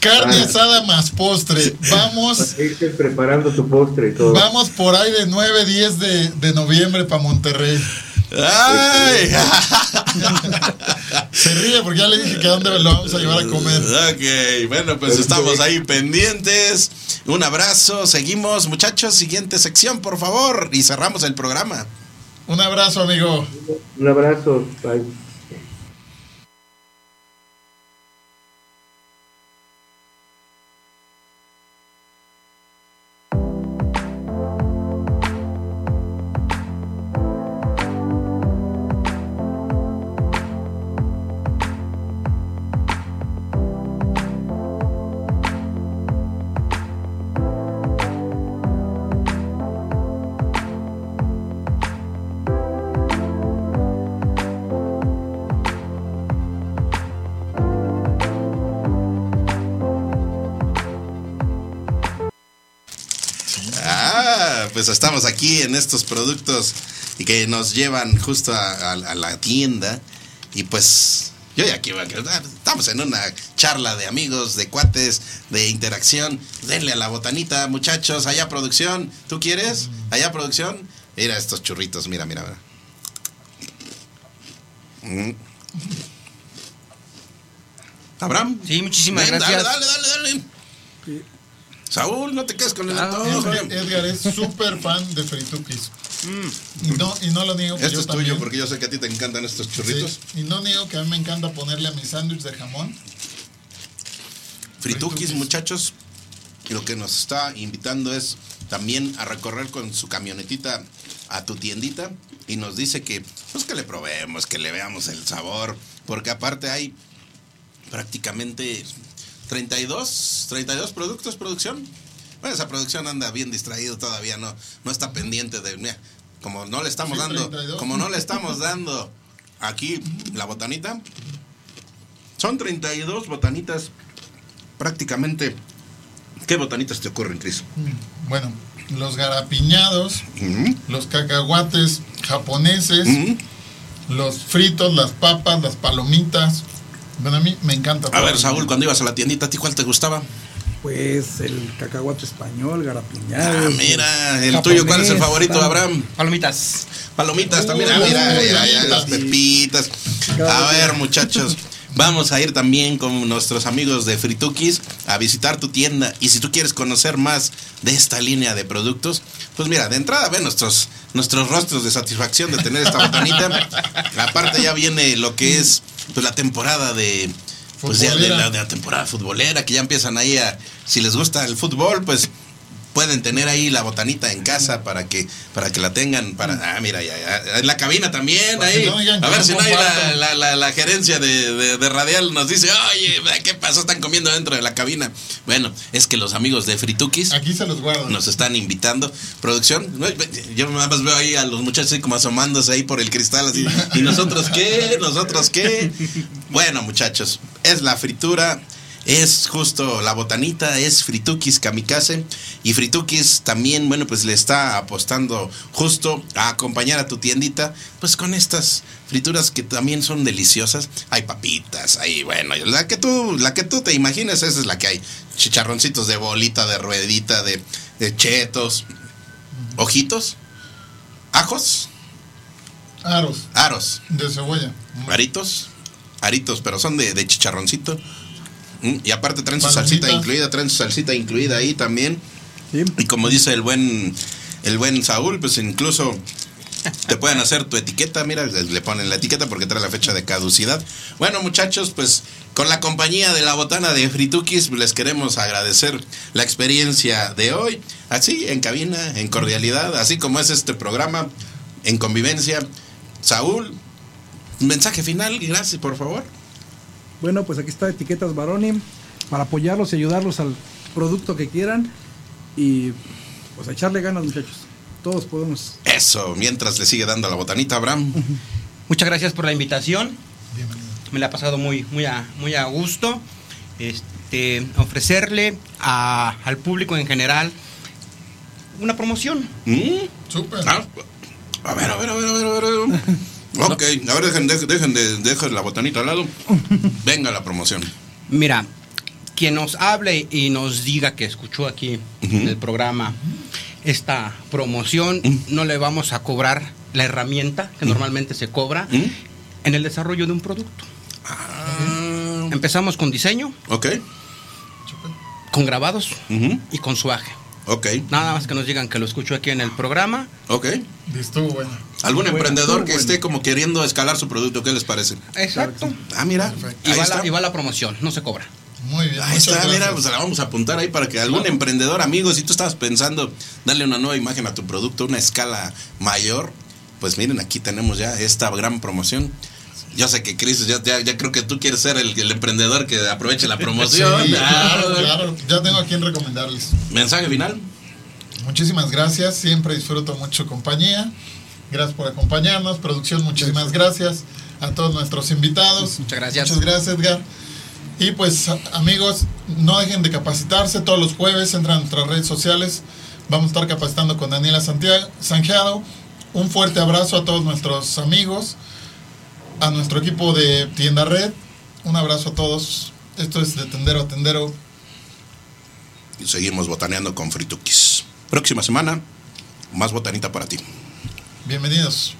Carne Ah. asada más postre. Vamos, preparando tu postre y todo. vamos por ahí de 9, 10 de, de noviembre para Monterrey. ¡Ay! Se ríe porque ya le dije que a dónde lo vamos a llevar a comer. Ok, bueno, pues estamos ahí pendientes. Un abrazo, seguimos, muchachos. Siguiente sección, por favor. Y cerramos el programa. Un abrazo, amigo. Un abrazo, bye. Aquí en estos productos y que nos llevan justo a, a- a la tienda. Y pues yo ya aquí. Estamos en una charla de amigos, de cuates, de interacción. Denle a la botanita, muchachos. Allá producción. ¿Tú quieres? Allá producción. Mira estos churritos, mira, mira, mira. Mm. Abraham. Sí, muchísimas Ven, gracias. Dale, dale, dale, dale. Saúl, no te quedes con el Ah, antojo. Edgar, Edgar es súper fan de Fritukis. Y, no, y no lo niego que Esto yo es tuyo porque yo sé que a ti te encantan estos churritos. Sí, y no niego que a mí me encanta ponerle a mi sándwich de jamón. Fritukis, muchachos. Lo que nos está invitando es también a recorrer con su camionetita a tu tiendita y nos dice que pues que le probemos, que le veamos el sabor, porque aparte hay prácticamente 32, 32 productos producción. Bueno, esa producción anda bien distraído todavía, no no está pendiente de mira, como no le estamos Sí, dando, 32. como no le estamos dando aquí la botanita. Son 32 botanitas prácticamente. ¿Qué botanitas te ocurren, Cris? Bueno, los garapiñados, los cacahuates japoneses, los fritos, las papas, las palomitas. Bueno, a mí me encanta. A ver, Saúl, cuando ibas a la tiendita, ¿a ti cuál te gustaba? Pues el cacahuate español, garapiñado. Ah, mira, el tuyo, ¿cuál es el favorito, Abraham? Palomitas. Palomitas también, ah, mira, mira, las pepitas. A ver, muchachos, vamos a ir también con nuestros amigos de Fritukis a visitar tu tienda. Y si tú quieres conocer más de esta línea de productos, pues mira, de entrada ve nuestros, nuestros rostros de satisfacción de tener esta botanita. Aparte ya viene lo que es pues, la temporada de... Pues ya de la, de la temporada futbolera, que ya empiezan ahí a... Si les gusta el fútbol, pues pueden tener ahí la botanita en casa para que para que la tengan para ah mira ya, ya, en la cabina también Para ahí. no a ver si no hay la, la, la- la gerencia de, de- de radial nos dice oye qué pasó están comiendo dentro de la cabina. Bueno es que los amigos de Fritukis aquí se los guardo. nos están invitando. Producción yo nada más veo ahí a los muchachos como asomándose ahí por el cristal así y nosotros qué nosotros qué bueno muchachos es la fritura es justo la botanita, es Fritukis Kamikaze. Y Fritukis también, bueno, pues le está apostando justo a acompañar a tu tiendita, pues con estas frituras que también son deliciosas. Hay papitas, hay, bueno, la que tú, la que tú te imagines, esa es la que hay. Chicharroncitos de bolita, de ruedita, de, de chetos, ojitos, ajos, Aros aros, de cebolla. aritos, aritos, pero son de, de chicharroncito. Mm, Y aparte traen su salsita incluida, traen su salsita incluida ahí también. Y como dice el buen el buen Saúl, pues incluso te pueden hacer tu etiqueta, mira, le ponen la etiqueta porque trae la fecha de caducidad. Bueno, muchachos, pues con la compañía de la botana de Fritukis les queremos agradecer la experiencia de hoy, así en cabina, en cordialidad, así como es este programa, en convivencia. Saúl, mensaje final, gracias, por favor. Bueno, pues aquí está Etiquetas Baroni para apoyarlos y ayudarlos al producto que quieran y pues a echarle ganas, muchachos. Todos podemos. Eso, mientras le sigue dando la botanita, Abraham. Muchas gracias por la invitación. Me la ha pasado muy, muy, a, muy a gusto. Este, ofrecerle a- al público en general una promoción. Súper. Ah, a ver, a ver, a ver, a ver, a ver. Ok, a ver, dejen, dejen, dejen de, dejen la botanita al lado. Venga la promoción. Mira, quien nos hable y nos diga que escuchó aquí en el programa esta promoción, no le vamos a cobrar la herramienta que normalmente se cobra en el desarrollo de un producto. Empezamos con diseño, Ok, con grabados y con suaje. ok, Nada más que nos digan que lo escuchó aquí en el programa. ok. Estuvo bueno. ¿Algún Bueno, emprendedor que bueno. esté como queriendo escalar su producto, qué les parece? Exacto. Ah, mira. Y va, la, y va la promoción, no se cobra. Muy bien. Ahí está, mira, pues la vamos a apuntar ahí para que algún emprendedor, amigo, si tú estabas pensando darle una nueva imagen a tu producto, una escala mayor, pues miren, aquí tenemos ya esta gran promoción. Yo sé que Cris, ya, ya, ya creo que tú quieres ser el, el emprendedor que aproveche la promoción. Sí, Ah, claro, claro. Ya tengo a quien recomendarles. Mensaje final. Muchísimas gracias. Siempre disfruto mucho compañía. Gracias por acompañarnos. Producción, muchísimas gracias. A todos nuestros invitados. Muchas gracias. Muchas gracias, Edgar. Y pues, amigos, no dejen de capacitarse. Todos los jueves entran a nuestras redes sociales Vamos a estar capacitando con Daniela Santiago, Sanjeado. Un fuerte abrazo a todos nuestros amigos, a nuestro equipo de Tienda Red. Un abrazo a todos. Esto es de Tendero a Tendero. Y seguimos botaneando con Frituquis. Próxima semana, más botanita para ti. Bienvenidos.